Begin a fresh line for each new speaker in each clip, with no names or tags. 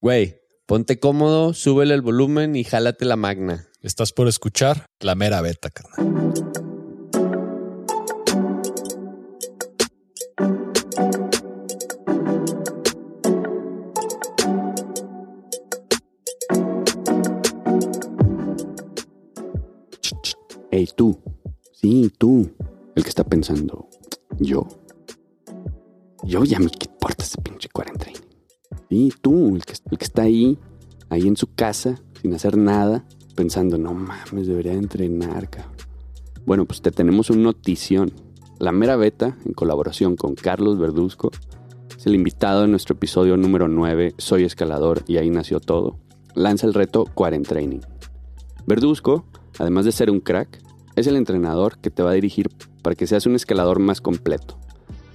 Güey, ponte cómodo, súbele el volumen y jálate la magna.
Estás por escuchar la mera beta, carnal.
Hey, tú. Sí, tú. El que está pensando. Yo. Yo ya me importa ese pinche 40. Y tú, el que, está ahí, ahí en su casa, sin hacer nada, pensando, no mames, debería entrenar, cabrón. Bueno, pues te tenemos una notición. La Mera Beta, en colaboración con Carlos Verduzco, es el invitado en nuestro episodio número 9, Soy Escalador y ahí nació todo, lanza el reto Cuarentraining. Verduzco, además de ser un crack, es el entrenador que te va a dirigir para que seas un escalador más completo,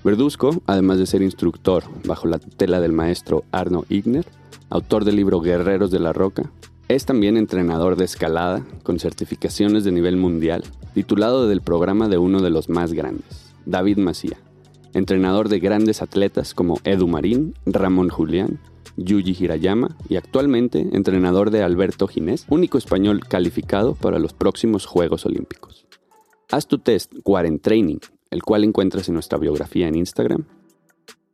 Verduzco, además de ser instructor bajo la tutela del maestro Arno Igner, autor del libro Guerreros de la Roca, es también entrenador de escalada con certificaciones de nivel mundial, titulado del programa de uno de los más grandes, David Macía, entrenador de grandes atletas como Edu Marín, Ramón Julián, Yuji Hirayama y actualmente entrenador de Alberto Ginés, único español calificado para los próximos Juegos Olímpicos. Haz tu test Quarentraining, el cual encuentras en nuestra biografía en Instagram.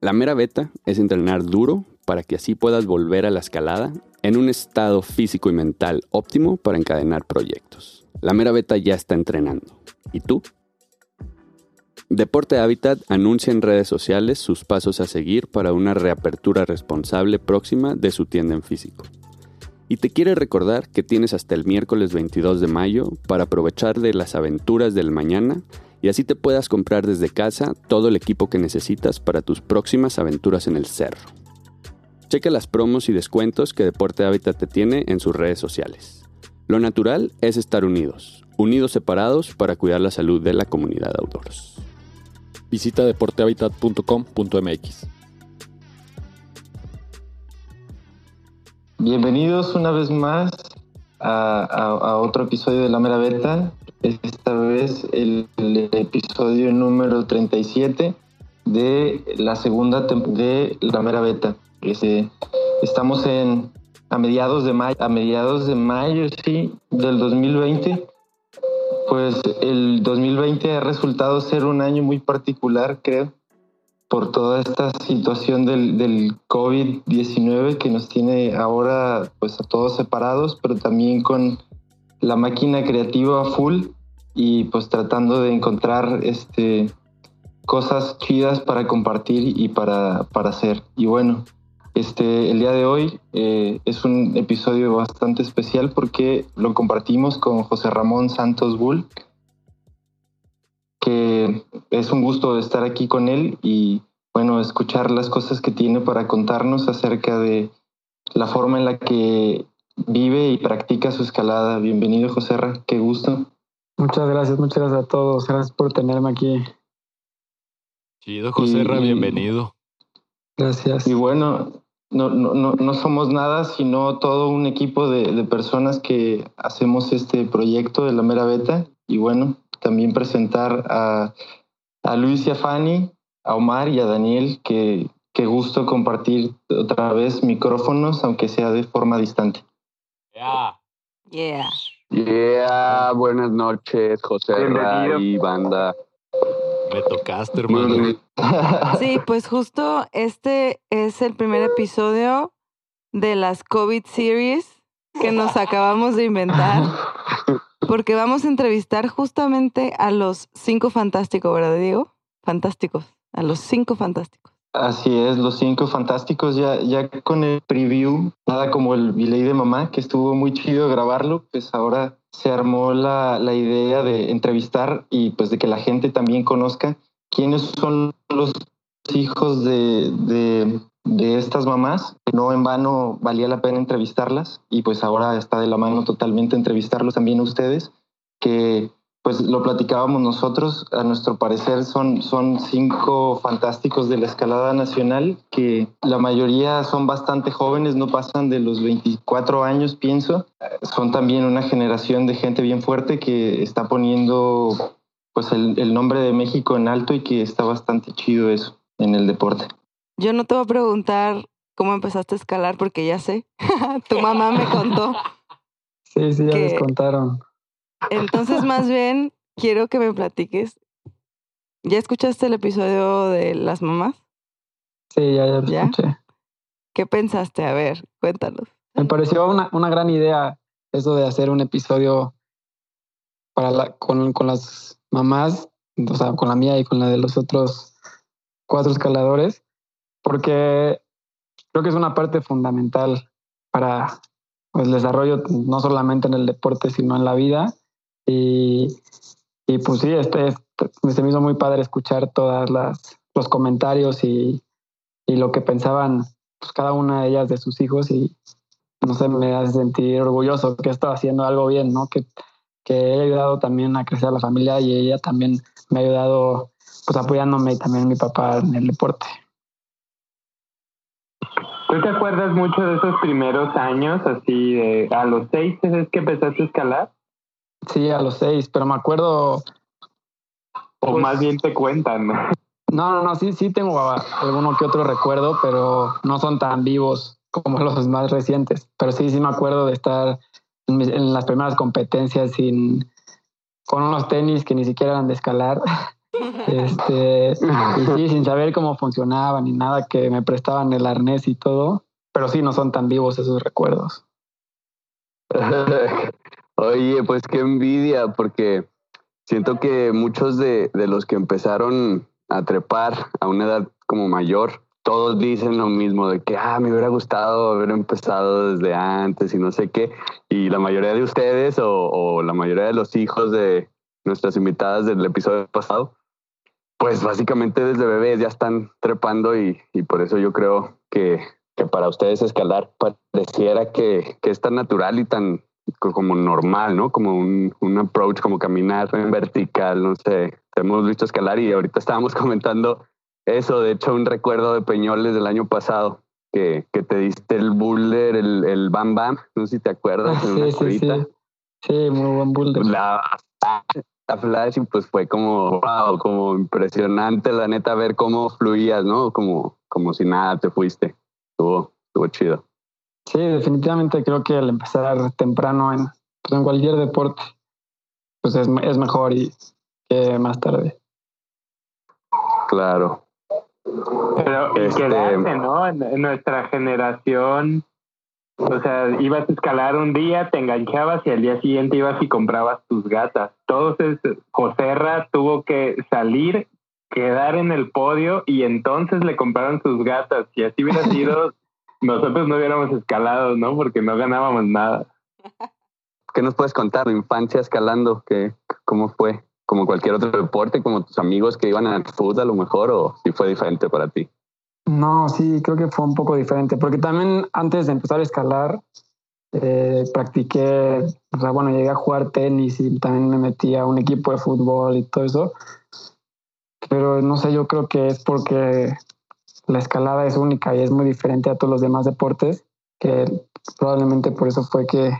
La mera beta es entrenar duro para que así puedas volver a la escalada en un estado físico y mental óptimo para encadenar proyectos. La mera beta ya está entrenando. ¿Y tú? Deporte Habitat anuncia en redes sociales sus pasos a seguir para una reapertura responsable próxima de su tienda en físico. Y te quiere recordar que tienes hasta el miércoles 22 de mayo para aprovechar de las aventuras del mañana y así te puedas comprar desde casa todo el equipo que necesitas para tus próximas aventuras en el cerro. Checa las promos y descuentos que Deporte Habitat te tiene en sus redes sociales. Lo natural es estar unidos, unidos separados para cuidar la salud de la comunidad outdoors.
Visita deportehabitat.com.mx.
Bienvenidos una vez más a, a- a otro episodio de La Mera Beta. Esta vez el, el episodio número 37 de la segunda de La Mera Beta. Este, estamos en a mediados de mayo, a mediados de mayo, sí, del 2020. Pues el 2020 ha resultado ser un año muy particular, creo, por toda esta situación del, del COVID-19 que nos tiene ahora pues a todos separados, pero también con la máquina creativa full y pues tratando de encontrar este, cosas chidas para compartir y para, para hacer. Y bueno, este, el día de hoy eh, es un episodio bastante especial porque lo compartimos con José Ramón Santos Bull, que es un gusto estar aquí con él y bueno, escuchar las cosas que tiene para contarnos acerca de la forma en la que vive y practica su escalada. Bienvenido, José Ra, qué gusto.
Muchas gracias, muchas gracias a todos. Gracias por tenerme aquí.
Chido, José Ra, bienvenido.
Gracias.
Y bueno, no, no, no, no somos nada, sino todo un equipo de, de personas que hacemos este proyecto de la mera beta. Y bueno, también presentar a, a Luis y a Fanny, a Omar y a Daniel, que qué gusto compartir otra vez micrófonos, aunque sea de forma distante.
Yeah.
Yeah, buenas noches, José y banda.
Me tocaste, hermano.
Sí, pues justo este es el primer episodio de las COVID series que nos acabamos de inventar. Porque vamos a entrevistar justamente a los cinco fantásticos, ¿verdad, Diego? Fantásticos. A los cinco fantásticos.
Así es, los cinco fantásticos, ya, ya con el preview, nada como el delay de mamá, que estuvo muy chido grabarlo, pues ahora se armó la, la idea de entrevistar y pues de que la gente también conozca quiénes son los hijos de, de, de estas mamás. No en vano valía la pena entrevistarlas y pues ahora está de la mano totalmente entrevistarlos también ustedes, que pues lo platicábamos nosotros, a nuestro parecer son, son cinco fantásticos de la escalada nacional, que la mayoría son bastante jóvenes, no pasan de los 24 años, pienso. Son también una generación de gente bien fuerte que está poniendo pues el, el nombre de México en alto y que está bastante chido eso en el deporte.
Yo no te voy a preguntar cómo empezaste a escalar, porque ya sé, tu mamá me contó.
Sí, sí, ya les contaron.
Entonces, más bien, quiero que me platiques. ¿Ya escuchaste el episodio de las mamás?
Sí, ya, ya lo
¿Ya?
escuché.
¿Qué pensaste? A ver, cuéntanos.
Me pareció una, una gran idea eso de hacer un episodio para la, con, con las mamás, o sea, con la mía y con la de los otros cuatro escaladores, porque creo que es una parte fundamental para pues, el desarrollo, no solamente en el deporte, sino en la vida. Y, y pues sí, este, este- se me hizo muy padre escuchar todas las los comentarios y, y lo que pensaban pues, cada una de ellas de sus hijos y no sé, me hace sentir orgulloso que he estado haciendo algo bien, ¿no? Que, que he ayudado también a crecer a la familia y ella también me ha ayudado pues apoyándome y también mi papá en el deporte.
¿Tú te acuerdas mucho de esos primeros años, así de a los seis es que empezaste a escalar?
Sí, a los seis, pero me acuerdo,
O
Pues-
más bien te cuentan, ¿no?
no, no, no, sí, sí tengo alguno que otro recuerdo, pero no son tan vivos como los más recientes. Pero sí, sí me acuerdo de estar en, mis- en las primeras competencias sin, con unos tenis que ni siquiera eran de escalar. Este, y sí, sin saber cómo funcionaban ni nada, que me prestaban el arnés y todo, pero sí no son tan vivos esos recuerdos.
Oye, pues qué envidia, porque siento que muchos de, de los que empezaron a trepar a una edad como mayor, todos dicen lo mismo, de que, ah, me hubiera gustado haber empezado desde antes y no sé qué. Y la mayoría de ustedes o, o la mayoría de los hijos de nuestras invitadas del episodio pasado, pues básicamente desde bebés ya están trepando y, y por eso yo creo que, que para ustedes escalar pareciera que, que es tan natural y tan como normal, ¿no? Como un, un approach, como caminar en vertical, no sé. Te hemos visto escalar y ahorita estábamos comentando eso, de hecho un recuerdo de Peñoles del año pasado, que, que te diste el boulder, el, el bam bam, no sé si te acuerdas, en una
Sí, sí, sí.
curvita.
Sí, muy buen boulder.
La, la flash y pues fue como, wow, como impresionante la neta ver cómo fluías, ¿no? Como, como si nada te fuiste. Estuvo, estuvo chido.
Sí, definitivamente creo que al empezar temprano en, pues, en cualquier deporte, pues es, es mejor y que más tarde.
Claro.
Pero
Este-
quedarse, ¿no? En, en nuestra generación, o sea, ibas a escalar un día, te enganchabas y al día siguiente ibas y comprabas tus gatas. Entonces, Joserra tuvo que salir, quedar en el podio y entonces le compraron sus gatas. Si así hubiera sido, nosotros no hubiéramos escalado, ¿no? Porque no ganábamos nada.
¿Qué nos puedes contar? Tu infancia escalando, ¿qué, ¿cómo fue? ¿Como cualquier otro deporte, como tus amigos que iban al fútbol a lo mejor, o si fue diferente para ti?
No, sí, creo que fue un poco diferente, porque también antes de empezar a escalar, eh, practiqué, o sea, bueno, llegué a jugar tenis y también me metí a un equipo de fútbol y todo eso. Pero no sé, yo creo que es porque la escalada es única y es muy diferente a todos los demás deportes, que probablemente por eso fue que,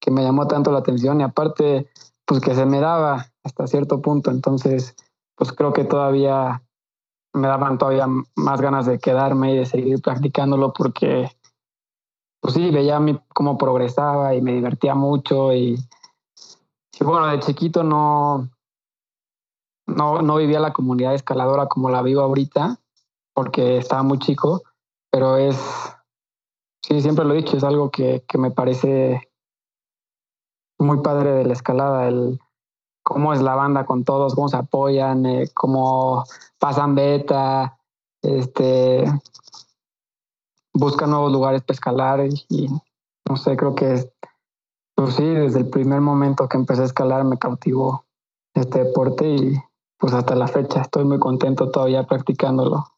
que me llamó tanto la atención y aparte, pues que se me daba hasta cierto punto, entonces, pues creo que todavía me daban todavía más ganas de quedarme y de seguir practicándolo porque, pues sí, veía mi- cómo progresaba y me divertía mucho y, y bueno, de chiquito no, no, no vivía la comunidad escaladora como la vivo ahorita porque estaba muy chico, pero es, sí, siempre lo he dicho, es algo que, que me parece muy padre de la escalada, el cómo es la banda con todos, cómo se apoyan, eh, cómo pasan beta, este, buscan nuevos lugares para escalar y, y no sé, creo que pues sí, desde el primer momento que empecé a escalar me cautivó este deporte y pues hasta la fecha estoy muy contento todavía practicándolo.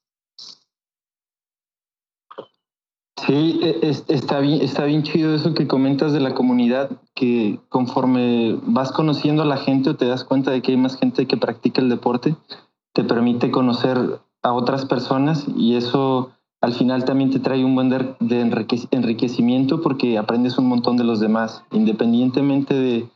Sí, e- es- está bien, está bien chido eso que comentas de la comunidad, que conforme vas conociendo a la gente o te das cuenta de que hay más gente que practica el deporte, te permite conocer a otras personas y eso al final también te trae un buen de, de enrique- enriquecimiento porque aprendes un montón de los demás, independientemente de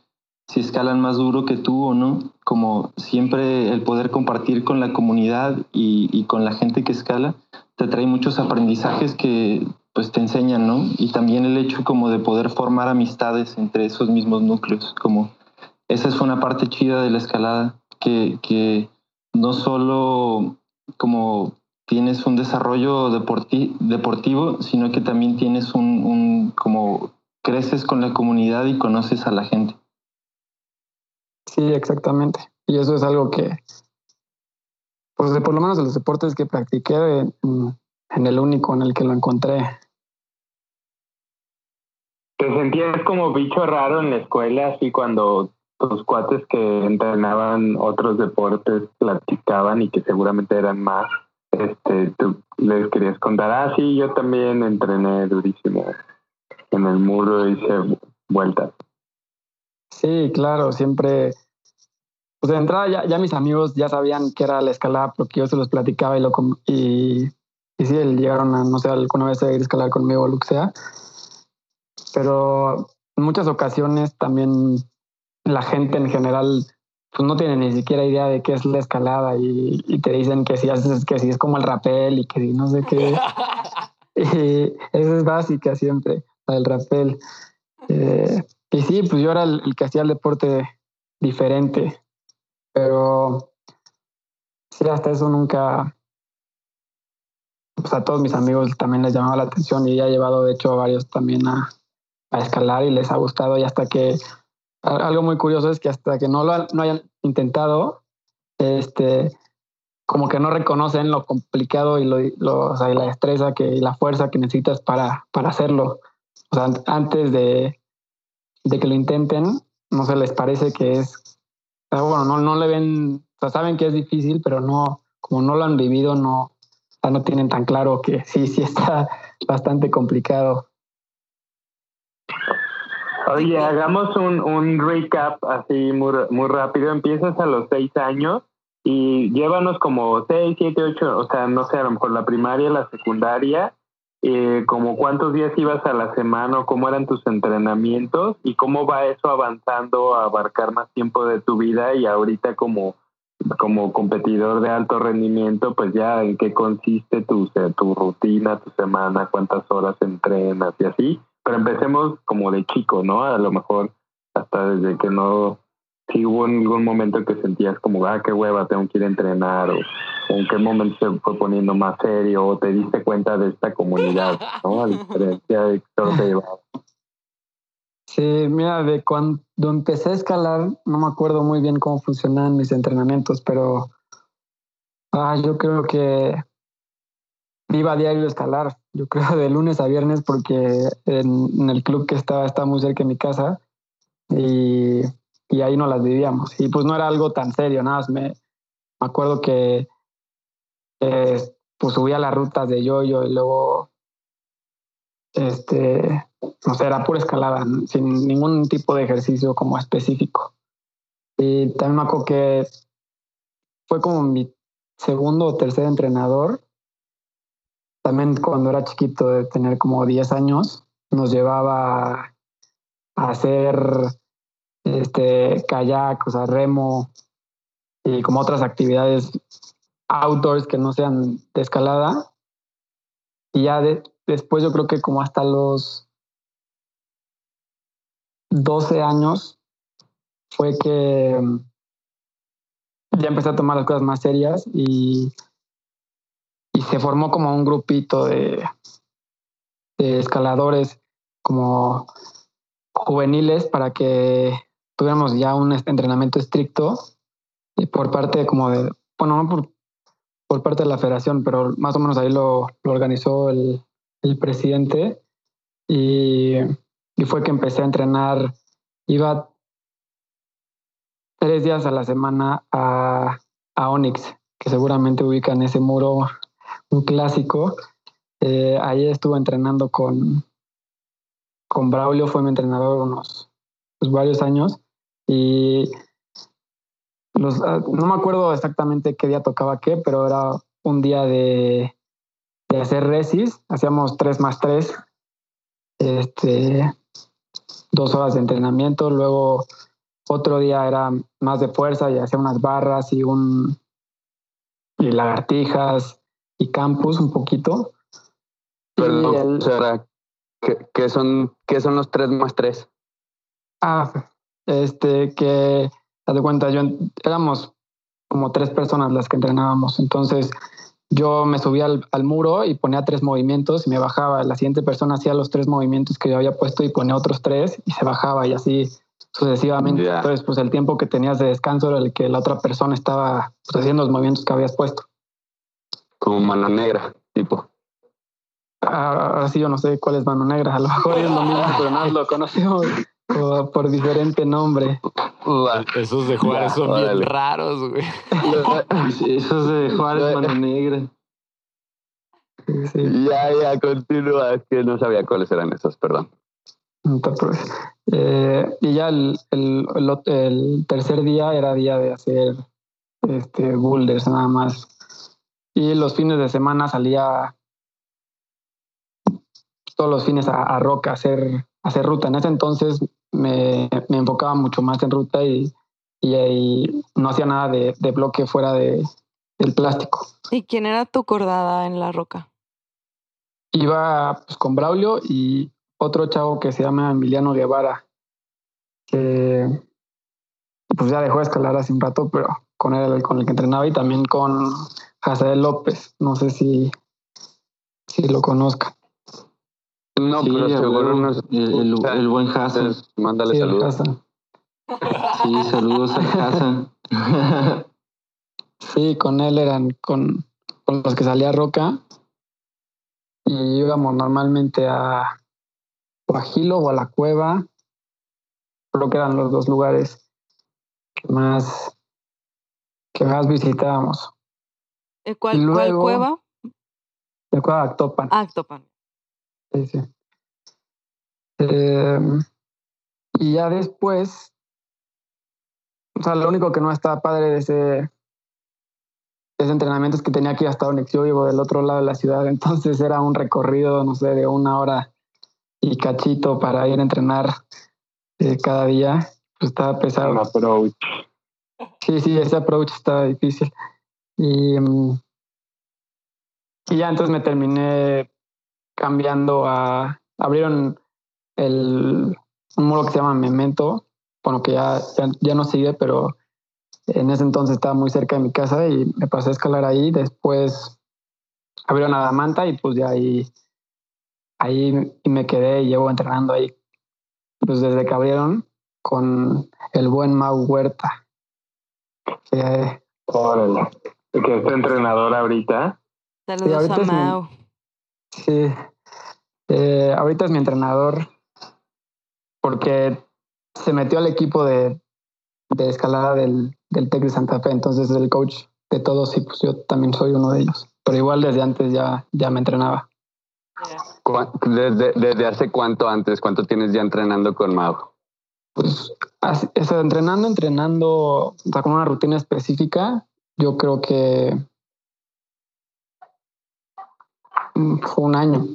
si escalan más duro que tú o no, como siempre el poder compartir con la comunidad y, y con la gente que escala, te trae muchos aprendizajes que pues te enseñan, ¿no? Y también el hecho como de poder formar amistades entre esos mismos núcleos, como esa es una parte chida de la escalada, que, que no solo como tienes un desarrollo deportivo, sino que también tienes un, como creces con la comunidad y conoces a la gente.
Sí, exactamente. Y eso es algo que, pues de por lo menos de los deportes que practiqué, en el único en el que lo encontré.
¿Te sentías como bicho raro en la escuela, así cuando tus cuates que entrenaban otros deportes platicaban y que seguramente eran más? Este, tú les querías contar, ah, sí, yo también entrené durísimo en el muro, hice vueltas.
Sí, claro, siempre. Pues de entrada ya, ya mis amigos ya sabían que era la escalada porque yo se los platicaba y lo y, y sí, llegaron a, no sé, alguna vez a ir a escalar conmigo o lo que sea. Pero en muchas ocasiones también la gente en general pues no tiene ni siquiera idea de qué es la escalada y, y te dicen que si haces que si es como el rapel y que si no sé qué. y eso es básica siempre, el rapel. Eh, y sí, pues yo era el, el, que hacía el deporte diferente, pero sí, hasta eso nunca, pues a todos mis amigos también les llamaba la atención y ya he llevado de hecho a varios también a, a escalar y les ha gustado y hasta que algo muy curioso es que hasta que no lo no hayan intentado, este, como que no reconocen lo complicado y, lo, y la destreza que, y la fuerza que necesitas para, para hacerlo. Antes de, de que lo intenten, no se les parece que es, sea, bueno, no, no le ven, saben que es difícil, pero no, como no lo han vivido, no, no tienen tan claro que sí, sí está bastante complicado.
Oye, hagamos un, un recap así muy, muy rápido. Empiezas a los seis años y llévanos como seis, siete, ocho, o sea, no sé, a lo mejor la primaria, la secundaria, eh, como cuántos días ibas a la semana o cómo eran tus entrenamientos y cómo va eso avanzando a abarcar más tiempo de tu vida y ahorita como, como competidor de alto rendimiento, pues ya en qué consiste tu, tu rutina, tu semana, cuántas horas entrenas y así pero empecemos como de chico, ¿no? A lo mejor hasta desde que no, si hubo algún momento que sentías como, ah, qué hueva, tengo que ir a entrenar, o, en qué momento se fue poniendo más serio, o te diste cuenta de esta comunidad, ¿no? A diferencia de todo te llevaba.
Sí, mira, de cuando empecé a escalar, no me acuerdo muy bien cómo funcionaban mis entrenamientos, pero ah, yo creo que iba a diario escalar, yo creo de lunes a viernes porque en, el club que estaba, estaba muy cerca de mi casa y, y, ahí no las vivíamos. Y pues no era algo tan serio, nada más me, me acuerdo que pues subía las rutas de yoyo -yo y luego este, no sé, era pura escalada, sin ningún tipo de ejercicio como específico. Y también me acuerdo que fue como mi segundo o tercer entrenador también cuando era chiquito, de tener como 10 años, nos llevaba a hacer este kayak, o sea, remo y como otras actividades outdoors que no sean de escalada. Y ya de, después yo creo que como hasta los 12 años fue que ya empecé a tomar las cosas más serias y y se formó como un grupito de, escaladores como juveniles para que tuviéramos ya un entrenamiento estricto y por parte como de, bueno, no por, por parte de la federación, pero más o menos ahí lo, lo organizó el, el presidente y, y, fue que empecé a entrenar, iba tres días a la semana a, a Onyx, que seguramente ubican ese muro un clásico. Eh, ahí estuve entrenando con, con Braulio, fue mi entrenador unos pues, varios años. Y los, ah, no me acuerdo exactamente qué día tocaba qué, pero era un día de, de hacer resis. Hacíamos tres más tres, este, dos horas de entrenamiento. Luego otro día era más de fuerza y hacía unas barras y un y lagartijas y campus un poquito.
Perdón,
el-
Sara, ¿qué, qué son, ¿qué son los tres más tres?
Ah, este, que, haz de cuenta, yo éramos como tres personas las que entrenábamos. Entonces, yo me subía al, al muro y ponía tres movimientos y me bajaba. La siguiente persona hacía los tres movimientos que yo había puesto y ponía otros tres y se bajaba y así sucesivamente. Entonces, pues el tiempo que tenías de descanso era el que la otra persona estaba pues, haciendo los movimientos que habías puesto.
Como mano negra, tipo.
Ah, Ahora sí, yo no sé cuál es mano negra. A lo mejor es lo mismo, pero no lo conocemos por, por diferente nombre.
Esos de Juárez son
órale.
bien raros, güey.
Esos de Juárez, mano negra.
Sí.
Ya, ya, continúa. Es que no sabía cuáles eran esos, perdón.
Eh, y ya el, el, el el tercer día era día de hacer este, boulders nada más. Y los fines de semana salía todos los fines a, a roca, a hacer, a hacer ruta. En ese entonces me, me enfocaba mucho más en ruta y, y, ahí no hacía nada de, de bloque fuera de, del plástico.
¿Y quién era tu cordada en la roca?
iba pues, con Braulio y otro chavo que se llama Emiliano Guevara, que pues ya dejó de escalar hace un rato, pero con él con el que entrenaba y también con Hazael López, no sé si, si lo conozca.
No,
Sí,
pero seguro
el, el- el buen Hassan.
Mándale
Sí,
saludos.
Sí, saludos a Hassan.
Sí, con él eran con, con los que salía Roca y íbamos normalmente a Guajilo o a la cueva. Creo que eran los dos lugares que más que más visitábamos.
Eh, ¿Cuál,
Y
cuál cueva?
La cueva Actopan.
Ah, Actopan.
Sí, sí. Eh, y ya después, o sea, lo único que no estaba padre de ese, de ese entrenamiento es que tenía que ir hasta Onyx. Yo vivo del otro lado de la ciudad, entonces era un recorrido, no sé, de una hora y cachito para ir a entrenar eh, cada día. Pues estaba pesado.
Un approach.
Sí, sí, ese approach estaba difícil. Y, mm, y ya entonces me terminé cambiando a... Abrieron el, un muro que se llama Memento, bueno, que ya, ya, ya no sigue, pero en ese entonces estaba muy cerca de mi casa y me pasé a escalar ahí. Después abrieron a Damanta y pues ya ahí, ahí me quedé y llevo entrenando ahí. Pues desde que abrieron con el buen Mau Huerta. Que,
Órale. Que es entrenador ahorita.
Saludos
ahorita
a
es mi-
Mau.
Sí. Eh, ahorita es mi entrenador porque se metió al equipo de, de escalada del, del TEC de Santa Fe, entonces es el coach de todos y pues yo también soy uno de ellos. Pero igual desde antes ya, ya me entrenaba.
¿Cuá- ¿Desde, ¿Desde hace cuánto antes? ¿Cuánto tienes ya entrenando con Mau?
Pues así- o sea, entrenando, entrenando, o sea, con una rutina específica, yo creo que mm, fue un año.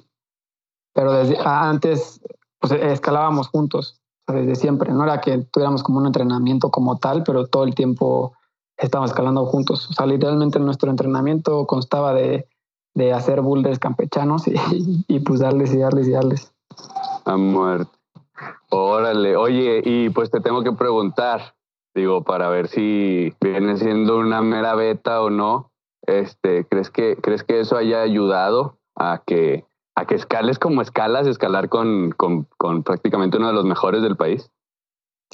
Pero desde a- antes, pues escalábamos juntos, desde siempre. No era que tuviéramos como un entrenamiento como tal, pero todo el tiempo estábamos escalando juntos. O sea, literalmente nuestro entrenamiento constaba de, de hacer boulders campechanos y, y pues darles y darles y darles.
A muerte. Órale. Oye, y pues te tengo que preguntar, digo, para ver si viene siendo una mera beta o no. Este, ¿crees que, crees que eso haya ayudado a que, a que escales como escalas, escalar con, con, con prácticamente uno de los mejores del país?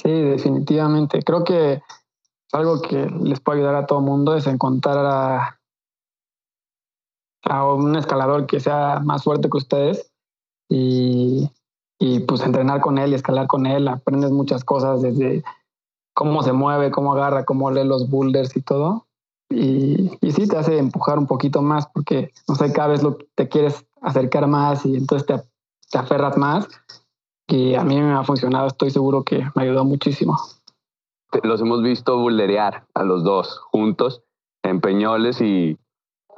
Sí, definitivamente. Creo que algo que les puede ayudar a todo mundo es encontrar a, a un escalador que sea más fuerte que ustedes y, y pues entrenar con él y escalar con él. Aprendes muchas cosas desde cómo se mueve, cómo agarra, cómo lee los boulders y todo. Y, y sí te hace empujar un poquito más porque, no sé, cada vez lo, te quieres acercar más y entonces te, te aferras más. Y a mí me ha funcionado, estoy seguro que me ayudó muchísimo.
Los hemos visto bullerear a los dos juntos en Peñoles y,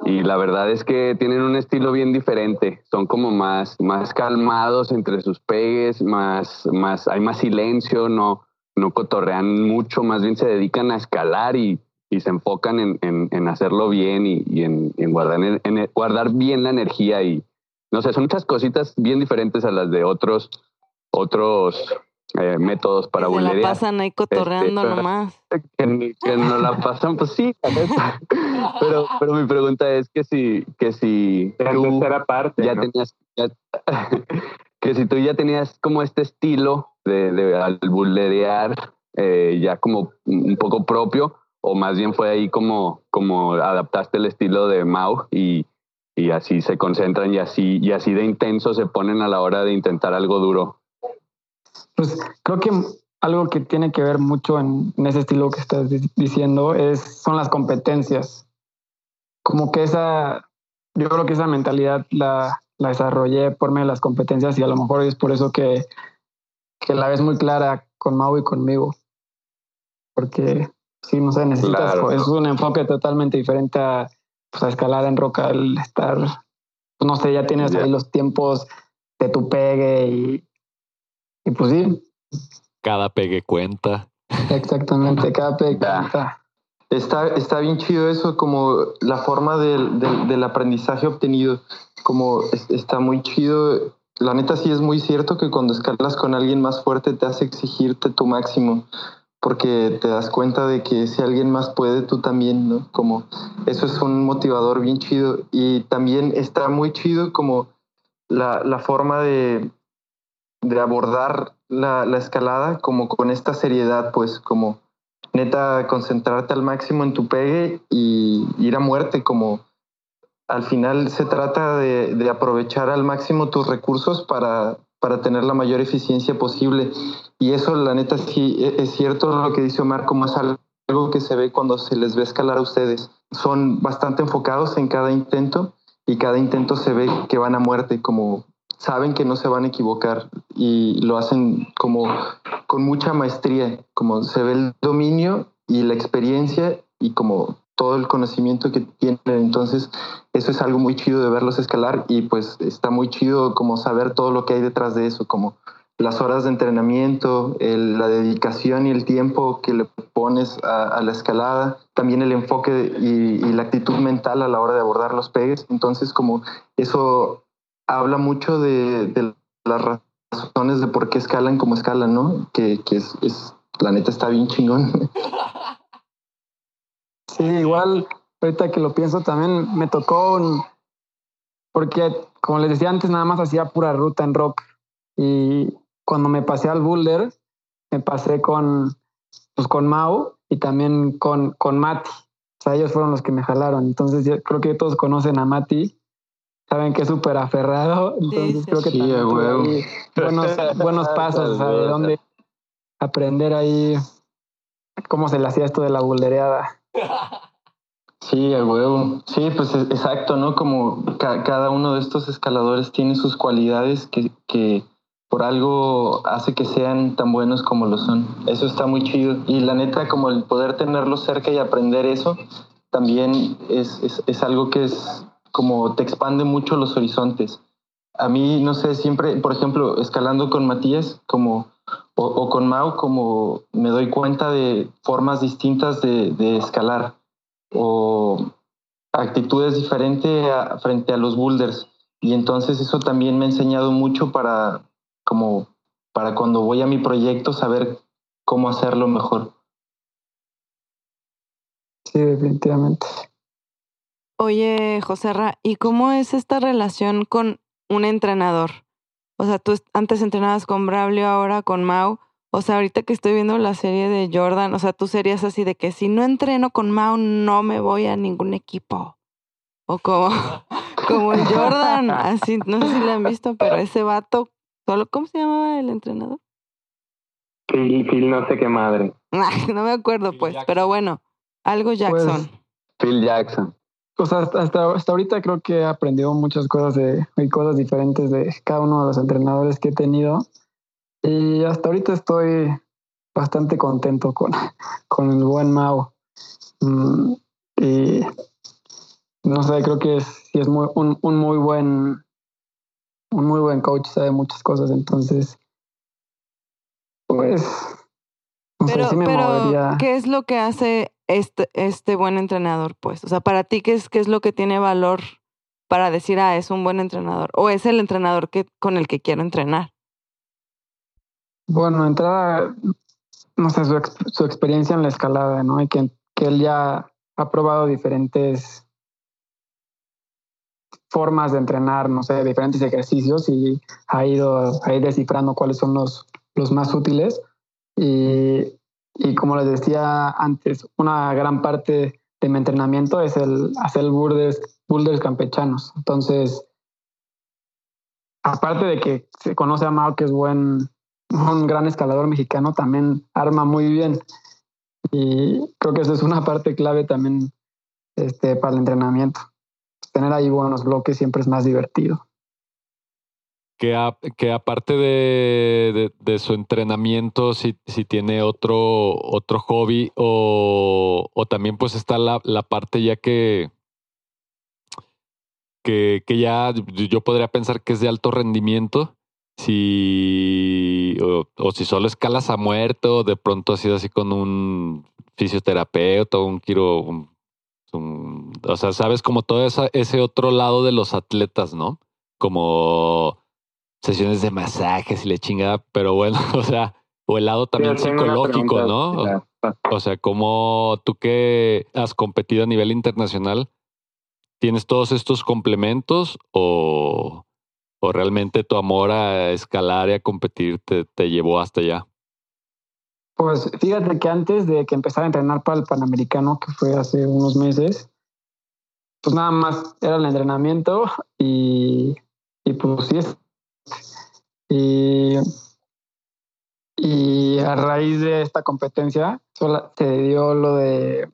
y la verdad es que tienen un estilo bien diferente. Son como más, más calmados entre sus pegues, más, más, hay más silencio, no, no cotorrean mucho, más bien se dedican a escalar y, y se enfocan en, en, en hacerlo bien y, y en, en guardar, en- en guardar bien la energía y, no sé, son muchas cositas bien diferentes a las de otros, otros eh, métodos para
Que se la pasan ahí cotorreando
pero-
nomás.
Que, que no la pasan, pues sí, pero, pero mi pregunta es que si, que si
La
tú
tercera parte.
ya
¿no?
tenías, ya- que si tú ya tenías como este estilo de, de al bulerear eh, ya como un poco propio, o más bien fue ahí como, como adaptaste el estilo de Mau y, y así se concentran y así, y así de intenso se ponen a la hora de intentar algo duro.
Pues creo que algo que tiene que ver mucho en, en ese estilo que estás di- diciendo es, son las competencias. Como que esa, yo creo que esa mentalidad la, la desarrollé por medio de las competencias y a lo mejor es por eso que, que la ves muy clara con Mau y conmigo. Porque sí, no sé, necesitas,
Claro.
es un enfoque totalmente diferente a, pues, a escalar en roca, el estar, pues, no sé, ya tienes ahí los tiempos de tu pegue y, y pues sí,
Cada pegue cuenta.
Exactamente, cada pegue cuenta.
Está, está bien chido eso, como la forma del, del, del aprendizaje obtenido, como es- está muy chido. La neta sí es muy cierto que cuando escalas con alguien más fuerte te hace exigirte tu máximo, porque te das cuenta de que si alguien más puede, tú también, ¿no? Como eso es un motivador bien chido. Y también está muy chido como la, la forma de, de abordar la, la escalada, como con esta seriedad, pues como neta concentrarte al máximo en tu pegue y ir a muerte como al final se trata de, de aprovechar al máximo tus recursos para, para tener la mayor eficiencia posible. Y eso la neta sí e- es cierto lo que dice Omar como es algo que se ve cuando se les ve escalar a ustedes. Son bastante enfocados en cada intento y cada intento se ve que van a muerte como saben que no se van a equivocar y lo hacen como con mucha maestría, como se ve el dominio y la experiencia y como todo el conocimiento que tienen. Entonces, eso es algo muy chido de verlos escalar y pues está muy chido como saber todo lo que hay detrás de eso, como las horas de entrenamiento, el- la dedicación y el tiempo que le pones a, a la escalada, también el enfoque y, y la actitud mental a la hora de abordar los pegues. Entonces, como eso habla mucho de, de las razones de por qué escalan como escalan, ¿no? Que, que es, es, la neta está bien chingón.
Sí, igual, ahorita que lo pienso también me tocó un... Porque, como les decía antes, nada más hacía pura ruta en rock. Y cuando me pasé al boulder, me pasé con, pues, con Mau y también con, con Mati. O sea, ellos fueron los que me jalaron. Entonces, yo creo que todos conocen a Mati. Saben que es súper aferrado. Entonces,
sí.
creo que
Sí,
también buenos, buenos pasos, o sea, de dónde aprender ahí cómo se le hacía esto de la buldereada.
Sí, a huevo. Sí, pues es- exacto, ¿no? Como ca- cada uno de estos escaladores tiene sus cualidades que, que por algo hace que sean tan buenos como lo son. Eso está muy chido. Y la neta, como el poder tenerlos cerca y aprender eso, también es, es, es algo que es como te expande mucho los horizontes. A mí, no sé, siempre, por ejemplo, escalando con Matías, como o, o con Mau, como me doy cuenta de formas distintas de, de escalar o actitudes diferentes a- frente a los boulders. Y entonces eso también me ha enseñado mucho para, como, para cuando voy a mi proyecto saber cómo hacerlo mejor.
Sí, definitivamente.
Oye, Joserra, ¿y cómo es esta relación con un entrenador? O sea, tú antes entrenabas con Braulio, ahora con Mau. O sea, ahorita que estoy viendo la serie de Jordan, o sea, tú serías así de que si no entreno con Mau, no me voy a ningún equipo. O como, como el Jordan, así, no sé si lo han visto, pero ese vato, solo, ¿cómo se llamaba el entrenador?
Phil, Phil no sé qué madre.
Ay, no me acuerdo, pues, pero bueno, algo Jackson.
Phil Jackson.
Sea, hasta, hasta, hasta ahorita creo que he aprendido muchas cosas de y cosas diferentes de cada uno de los entrenadores que he tenido. Y hasta ahorita estoy bastante contento con, con el buen Mao. Mm, y no sé, creo que es, es muy, un, un muy buen un muy buen coach, sabe muchas cosas, entonces pues no sé,
Pero,
sí me
pero
movería.
¿qué es lo que hace este, este buen entrenador, pues? O sea, para ti, ¿qué es, qué es lo que tiene valor para decir, ah, es un buen entrenador o es el entrenador que, con el que quiero entrenar?
Bueno, entrada, no sé, su, su experiencia en la escalada, ¿no? Y que, que él ya ha probado diferentes formas de entrenar, no sé, diferentes ejercicios y ha ido ahí descifrando cuáles son los, los más útiles. Y, y como les decía antes, una gran parte de mi entrenamiento es el hacer boulders, boulders campechanos. Entonces, aparte de que se conoce a Mao, que es buen, un gran escalador mexicano, también arma muy bien. Y creo que eso es una parte clave también este, para el entrenamiento. Tener ahí buenos bloques siempre es más divertido.
Que, a- que aparte de, de- su entrenamiento, si, si tiene otro, otro hobby o, o también pues está la, la parte ya que, que, que ya yo podría pensar que es de alto rendimiento. Si, o, si solo escalas a muerto, de pronto has sido así con un fisioterapeuta, un quiro, o sea, sabes como todo ese otro lado de los atletas, ¿no? Como sesiones de masajes y la chingada, pero bueno, o sea, o el lado también psicológico, ¿no?
o sea,
O sea, como tú que has competido a nivel internacional, ¿tienes todos estos complementos o, o realmente tu amor a escalar y a competir te, te llevó hasta allá?
Pues fíjate que antes de que empezara a entrenar para el Panamericano, que fue hace unos meses, pues nada más era el entrenamiento y, y pues sí. Y, y a raíz de esta competencia sola- se dio lo de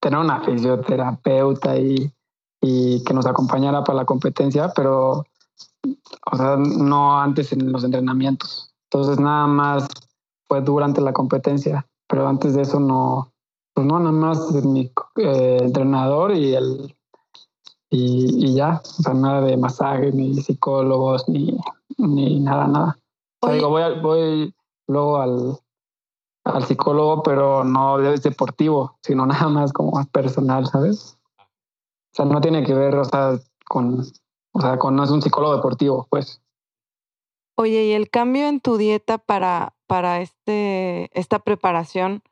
tener una fisioterapeuta y, y que nos acompañara para la competencia, pero o sea, no antes en los entrenamientos. Entonces nada más fue durante la competencia, pero antes de eso no, pues no, nada más mi eh, entrenador y el y, y ya, o sea, nada de masaje, ni psicólogos, ni, ni nada, nada. O sea, digo, voy, a- voy luego al, al psicólogo, pero no es deportivo, sino nada más como más personal, ¿sabes? O sea, no tiene que ver, o sea, con, o sea, con no es un psicólogo deportivo, pues.
Oye, ¿y el cambio en tu dieta para, para este, esta preparación,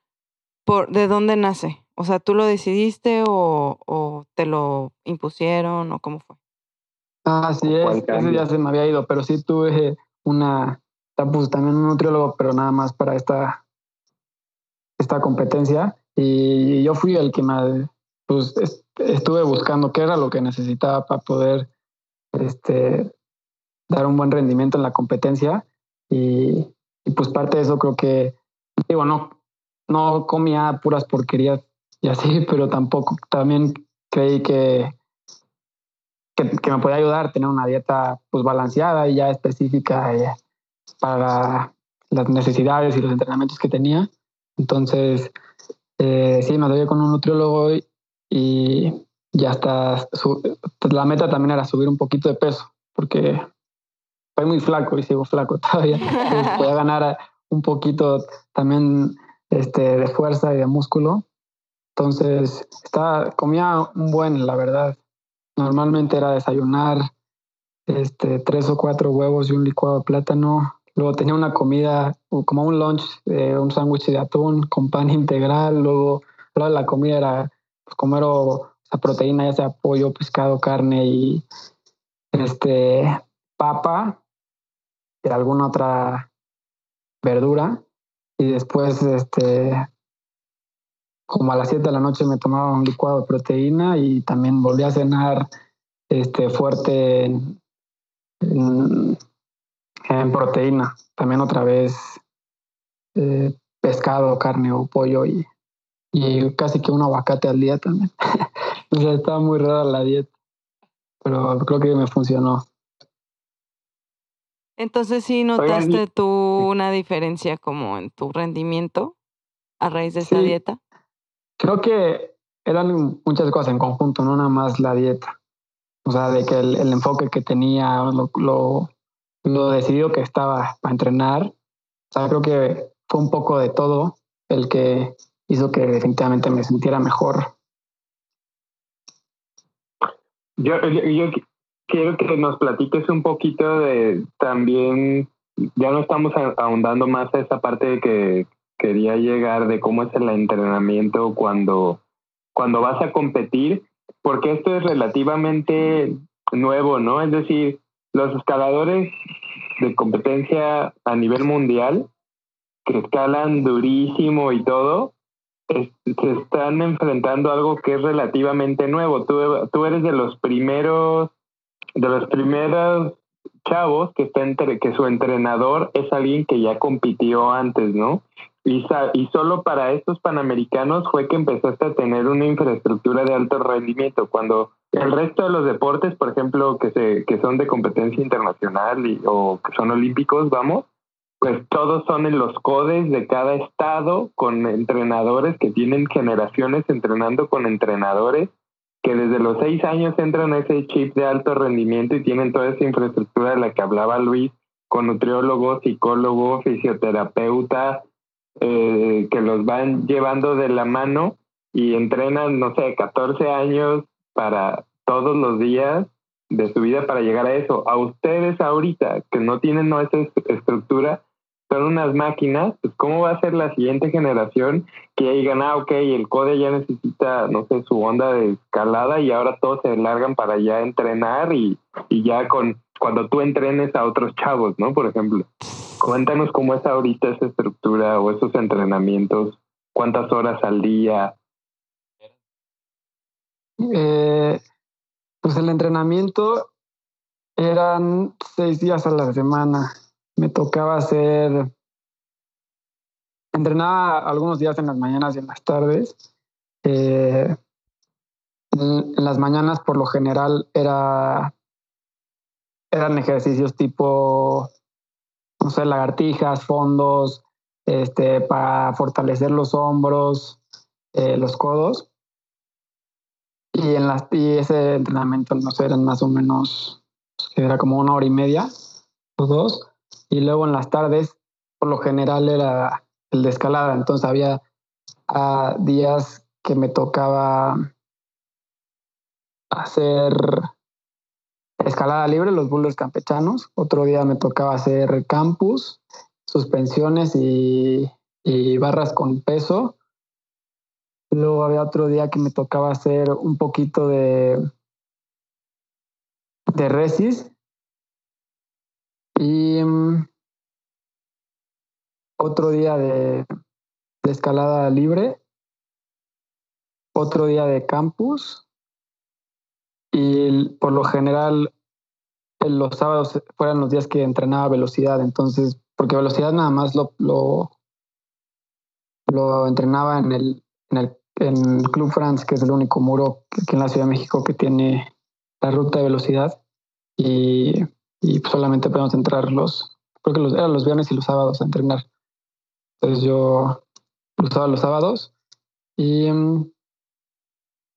por, ¿de dónde nace? O sea, ¿tú lo decidiste o, o te lo impusieron o cómo fue?
Ah, sí es,
¿Cuál
ese ya se me había ido, pero sí tuve una, pues también un nutriólogo, pero nada más para esta, esta competencia. Y yo fui el que me, pues est- estuve buscando qué era lo que necesitaba para poder este, dar un buen rendimiento en la competencia. Y, y pues parte de eso creo que, digo, no, no comía puras porquerías y así, pero tampoco, también creí que que, que me podía ayudar a tener una dieta pues balanceada y ya específica eh, para las necesidades y los entrenamientos que tenía. Entonces, eh, sí, me apoyé con un nutriólogo y, y ya hasta su- la meta también era subir un poquito de peso, porque soy muy flaco y sigo flaco todavía. Entonces, podía ganar un poquito también este, de fuerza y de músculo. Entonces, estaba, comía un buen, la verdad. Normalmente era desayunar este, tres o cuatro huevos y un licuado de plátano. Luego tenía una comida, como un lunch, eh, un sándwich de atún con pan integral. Luego, luego la comida era pues, comer o, esa proteína, ya sea pollo, pescado, carne y este, papa y alguna otra verdura. Y después, este, como a las 7 de la noche me tomaba un licuado de proteína y también volví a cenar este, fuerte en, en- en proteína. También otra vez eh, pescado, carne o pollo y, y casi que un aguacate al día también. o sea, estaba muy rara la dieta, pero creo que me funcionó.
Entonces sí notaste tú una diferencia como en tu rendimiento a raíz de esta
Sí.
dieta.
Creo que eran muchas cosas en conjunto, no nada más la dieta. O sea, de que el, el enfoque que tenía, lo, lo, lo decidido que estaba para entrenar. O sea, creo que fue un poco de todo el que hizo que definitivamente me sintiera mejor.
Yo, yo, quiero que nos platiques un poquito de también, ya no estamos ahondando más a esa parte de que quería llegar de cómo es el entrenamiento cuando, cuando vas a competir, porque esto es relativamente nuevo, ¿no? Es decir, los escaladores de competencia a nivel mundial que escalan durísimo y todo, se están enfrentando a algo que es relativamente nuevo. Tú, tú eres de los primeros, de los primeros chavos que está entre, que su entrenador es alguien que ya compitió antes, ¿no? Y, y solo para estos panamericanos fue que empezaste a tener una infraestructura de alto rendimiento. Cuando el resto de los deportes, por ejemplo, que se, que son de competencia internacional y, o que son olímpicos, vamos, pues todos son en los codes de cada estado con entrenadores que tienen generaciones entrenando con entrenadores que desde los seis años entran a ese chip de alto rendimiento y tienen toda esa infraestructura de la que hablaba Luis, con nutriólogo, psicólogo, fisioterapeuta, eh, que los van llevando de la mano y entrenan, no sé, 14 años para todos los días de su vida para llegar a eso. A ustedes ahorita, que no tienen no, esa est- estructura, son unas máquinas, pues ¿cómo va a ser la siguiente generación que digan, ah, ok, el CODE ya necesita, no sé, su onda de escalada y ahora todos se largan para ya entrenar y, y ya con, cuando tú entrenes a otros chavos, ¿no? Por ejemplo. Cuéntanos cómo es ahorita esa estructura o esos entrenamientos, cuántas horas al día.
Eh, pues el entrenamiento eran seis días a la semana. Me tocaba hacer, entrenaba algunos días en las mañanas y en las tardes. Eh, en, las mañanas por lo general era, eran ejercicios tipo, no sé, lagartijas, fondos, este, para fortalecer los hombros, eh, los codos. Y, en las, y ese entrenamiento, no sé, eran más o menos, era como una hora y media o dos. Y luego en las tardes, por lo general era el de escalada. Entonces había ah, días que me tocaba hacer escalada libre, los boulders campechanos. Otro día me tocaba hacer campus, suspensiones y, y barras con peso. Luego había otro día que me tocaba hacer un poquito de, de resis. Y mm, otro día de, de escalada libre. Otro día de campus. Y por lo general en los sábados fueran los días que entrenaba velocidad. Entonces, porque velocidad nada más lo, lo, entrenaba en el, en el Club France, que es el único muro aquí en la Ciudad de México que tiene la ruta de velocidad. Y, y solamente podemos entrar los, creo que los, eran los viernes y los sábados a entrenar. Entonces yo usaba los sábados y mm,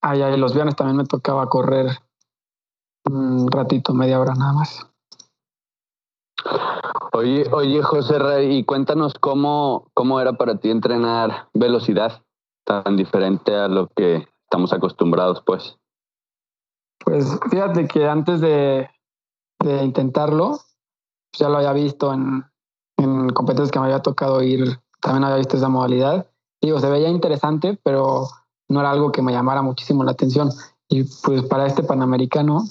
ay, ay, los viernes también me tocaba correr un ratito, media hora nada más.
Oye, oye, José Ray, y cuéntanos cómo, cómo era para ti entrenar velocidad tan diferente a lo que estamos acostumbrados, pues.
Pues fíjate que antes de, de intentarlo, pues ya lo había visto en, en competencias que me había tocado ir, también había visto esa modalidad. Digo, se veía interesante, pero no era algo que me llamara muchísimo la atención. Y pues para este Panamericano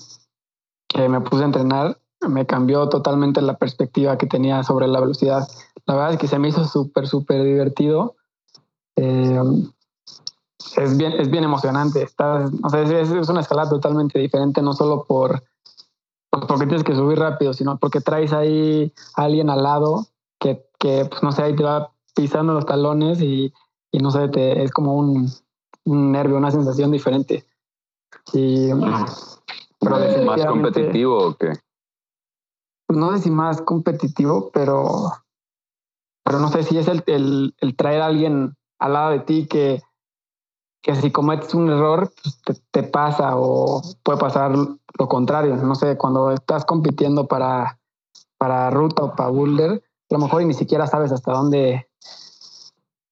que me puse a entrenar, me cambió totalmente la perspectiva que tenía sobre la velocidad. La verdad es que se me hizo súper, súper divertido. Eh, es bien, es bien emocionante. Estás, o sea, es, es una escalada totalmente diferente, no solo por pues, porque tienes que subir rápido, sino porque traes ahí a alguien al lado que, que pues no sé, ahí te va pisando los talones y, y no sé, es como un, un nervio, una sensación diferente. Y, pero
¿Más competitivo o qué?
pues no sé si más competitivo, pero, pero no sé si es el, el, el traer a alguien al lado de ti que, que si cometes un error, pues te, te pasa o puede pasar lo contrario. No sé, cuando estás compitiendo para, para ruta o para boulder, a lo mejor y ni siquiera sabes hasta dónde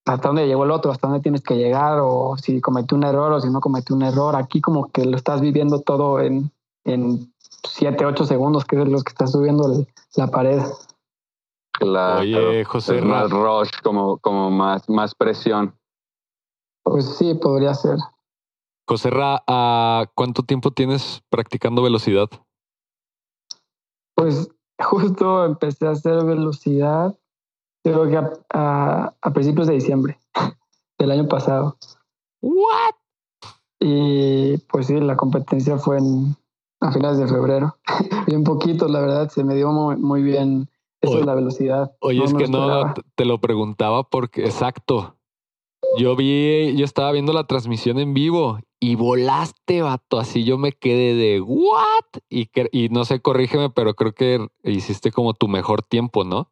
hasta dónde llegó el otro, hasta dónde tienes que llegar, o si cometió un error o si no cometió un error. Aquí como que lo estás viviendo todo en, en 7, 8 segundos, que es los que está subiendo el- la pared.
Claro.
Oye, José
Es más rush, como, como más, más presión.
Pues sí, podría ser.
José Ra, ¿a ¿cuánto tiempo tienes practicando velocidad?
Pues justo empecé a hacer velocidad, creo que a, a- a principios de diciembre del año pasado.
What?
Y pues sí, la competencia fue en, a finales de febrero. Bien poquito, la verdad, se me dio muy, muy bien eso
Oye,
de la velocidad.
Oye, es que no, te- lo preguntaba porque, exacto. Yo vi, yo estaba viendo la transmisión en vivo y volaste, vato. Así yo me quedé de what? Y, y no sé, corrígeme, pero creo que hiciste como tu mejor tiempo, ¿no?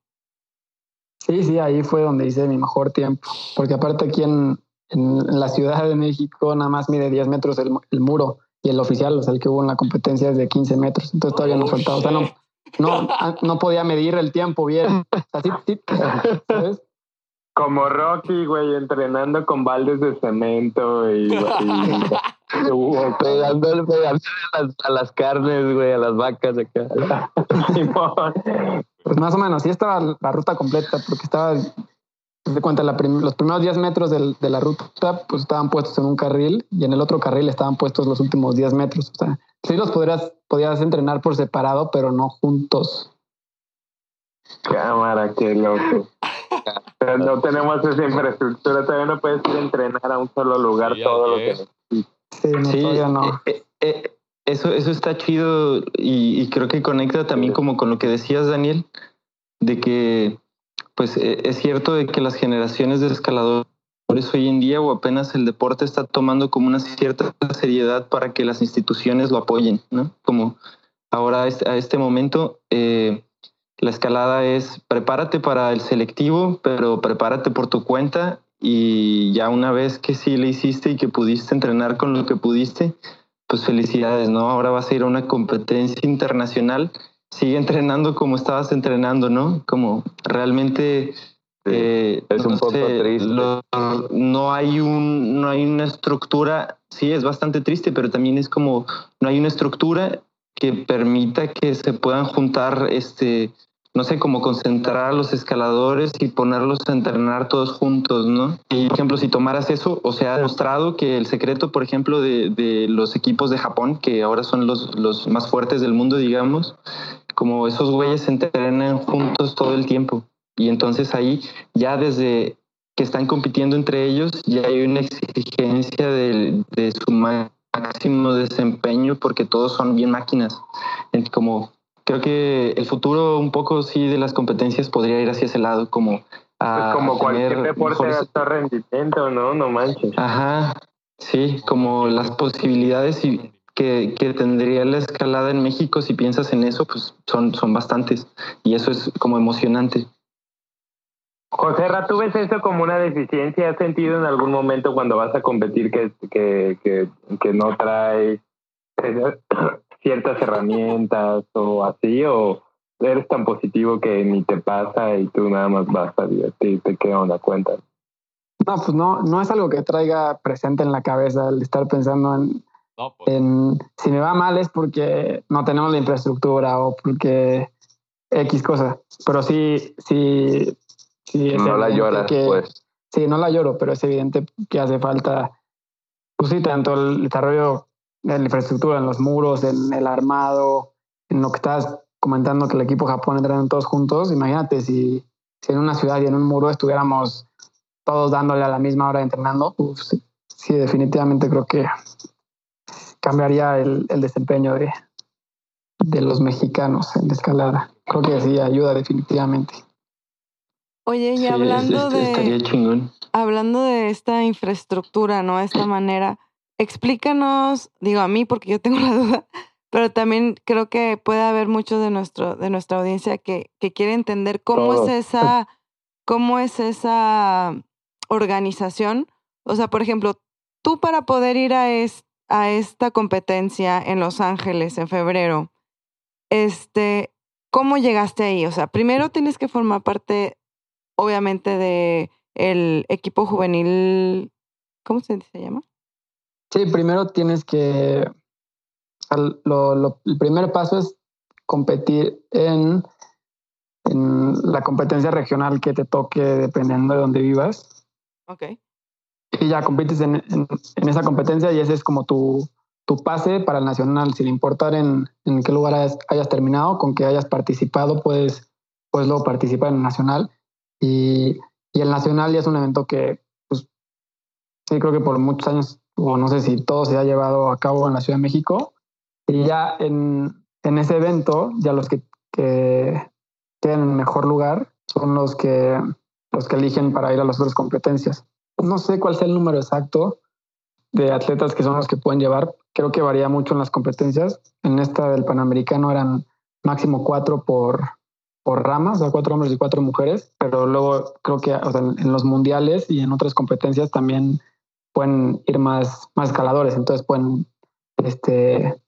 Sí, sí, ahí fue donde hice mi mejor tiempo. Porque aparte aquí en, en- la Ciudad de México nada más mide 10 metros el, el muro y el oficial, o sea, el que hubo en la competencia es de 15 metros. Entonces todavía
Oh,
faltaba. O sea, no, no, ah, no podía medir el tiempo bien. O sea, sí, sí, ¿sabes?
Como Rocky, güey, entrenando con baldes de cemento y, y-
Pegándole, pegándole a las, a las carnes, güey, a las vacas acá.
Pues más o menos, sí estaba la ruta completa, porque estaba, de cuenta, la prim- los primeros 10 metros del- de la ruta, pues estaban puestos en un carril y en el otro carril estaban puestos los últimos 10 metros. O sea, sí los podrías, podías entrenar por separado, pero no juntos.
Cámara, qué loco. No tenemos esa infraestructura, todavía no puedes ir a entrenar a un solo lugar
Sí,
todo lo que.
Sí, no,
Sí,
todavía no.
eh, eh, eh, eso, eso está chido y, creo que conecta también como con lo que decías, Daniel, de que pues eh, es cierto de que las generaciones de escaladores hoy en día o apenas el deporte está tomando como una cierta seriedad para que las instituciones lo apoyen, ¿no? Como ahora a este momento eh, la escalada es prepárate para el selectivo, pero prepárate por tu cuenta y ya una vez que sí le hiciste y que pudiste entrenar con lo que pudiste, pues felicidades, ¿no? Ahora vas a ir a una competencia internacional, sigue entrenando como estabas entrenando, ¿no? Como realmente eh,
es un poco triste.
lo- no hay un no hay una estructura, sí es bastante triste, pero también es como no hay una estructura que permita que se puedan juntar este no sé, como concentrar a los escaladores y ponerlos a entrenar todos juntos, ¿no? Y, por ejemplo, si tomaras eso, o sea, ha demostrado que el secreto, por ejemplo, de, de los equipos de Japón, que ahora son los, los más fuertes del mundo, digamos, como esos güeyes entrenan juntos todo el tiempo. Y entonces ahí, ya desde que están compitiendo entre ellos, ya hay una exigencia de, de su máximo desempeño porque todos son bien máquinas. Como creo que el futuro un poco sí de las competencias podría ir hacia ese lado, como a,
Es como
a
cualquier deporte de
mejores-
alto rendimiento, ¿no? No manches.
Ajá, sí, como las posibilidades y que, que tendría la escalada en México, si piensas en eso, pues son, son bastantes. Y eso es como emocionante.
José Ra, ¿tú ves eso como una deficiencia? ¿Has sentido en algún momento cuando vas a competir que, que, que, que no traes ciertas herramientas o así? ¿O eres tan positivo que ni te pasa y tú nada más vas a divertirte? ¿Qué onda? Cuéntame.
No, pues no, no es algo que traiga presente en la cabeza el estar pensando en,
No, pues,
en si me va mal es porque no tenemos la infraestructura o porque X cosa. Pero sí, sí, sí. es
No la
evidente
lloras,
que-
pues.
Sí, no la lloro, pero es evidente que hace falta, pues sí, tanto el desarrollo de la infraestructura, en los muros, en el armado, en lo que estás comentando que el equipo Japón entrenan todos juntos. Imagínate si, si en una ciudad y en un muro estuviéramos todos dándole a la misma hora entrenando, uf, sí, sí, definitivamente creo que cambiaría el, el desempeño de, de los mexicanos en la escalada. Creo que sí, ayuda definitivamente.
Oye, y
Sí, es-
hablando
es-
de...
Estaría chingón.
hablando de esta infraestructura, ¿no? Esta manera, explícanos, digo a mí porque yo tengo la duda, pero también creo que puede haber muchos de nuestro, de nuestra audiencia que, que quiere entender cómo
Todos.
es esa, cómo es esa organización. O sea, por ejemplo, tú para poder ir a, es- a esta competencia en Los Ángeles en febrero, este, ¿cómo llegaste ahí? O sea, primero tienes que formar parte, obviamente, de el equipo juvenil, ¿cómo se, se llama?
Sí, primero tienes que lo- lo- el primer paso es competir en, en la competencia regional que te toque dependiendo de dónde vivas.
Ok.
Y ya compites en, en- en esa competencia y ese es como tu, tu pase para el nacional. Sin importar en, en qué lugar hayas, hayas terminado, con que hayas participado, puedes, puedes luego participar en el nacional. Y, y el nacional ya es un evento que, pues, sí, creo que por muchos años, o no sé si todo se ha llevado a cabo en la Ciudad de México. Y ya en, en ese evento, ya los que, que queden en mejor lugar son los que, los que eligen para ir a las otras competencias. No sé cuál sea el número exacto de atletas que son los que pueden llevar. Creo que varía mucho en las competencias. En esta del Panamericano eran máximo cuatro por, por ramas, o sea, cuatro hombres y cuatro mujeres, pero luego creo que o sea, en en los mundiales y en otras competencias también pueden ir más, más escaladores, entonces pueden este,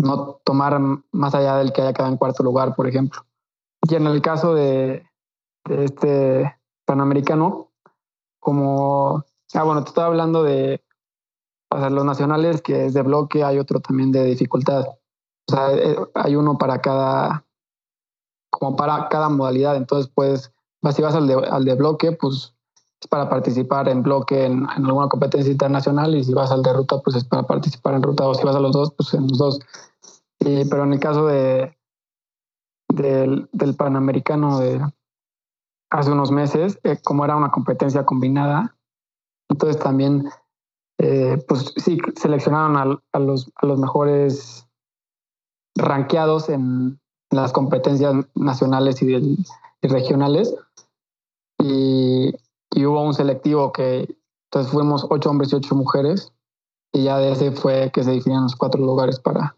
no tomar más allá del que haya quedado en cuarto lugar, por ejemplo. Y en el caso de, de este Panamericano, como, ah, bueno, te estaba hablando de o sea, los nacionales que es de bloque, hay otro también de dificultad. O sea, eh, hay uno para cada, como para cada modalidad. Entonces, pues, si vas al de, al de bloque, pues es para participar en bloque en, en alguna competencia internacional y si vas al de ruta, pues es para participar en ruta o si vas a los dos, pues en los dos. Y- pero en el caso de del, del Panamericano de hace unos meses, eh, como era una competencia combinada, entonces también, eh, pues sí, seleccionaron al- a, los, a los mejores rankeados en las competencias nacionales y, del- y regionales. Y, y hubo un selectivo que, entonces fuimos ocho hombres y ocho mujeres, y ya de ese fue que se definieron los cuatro lugares para,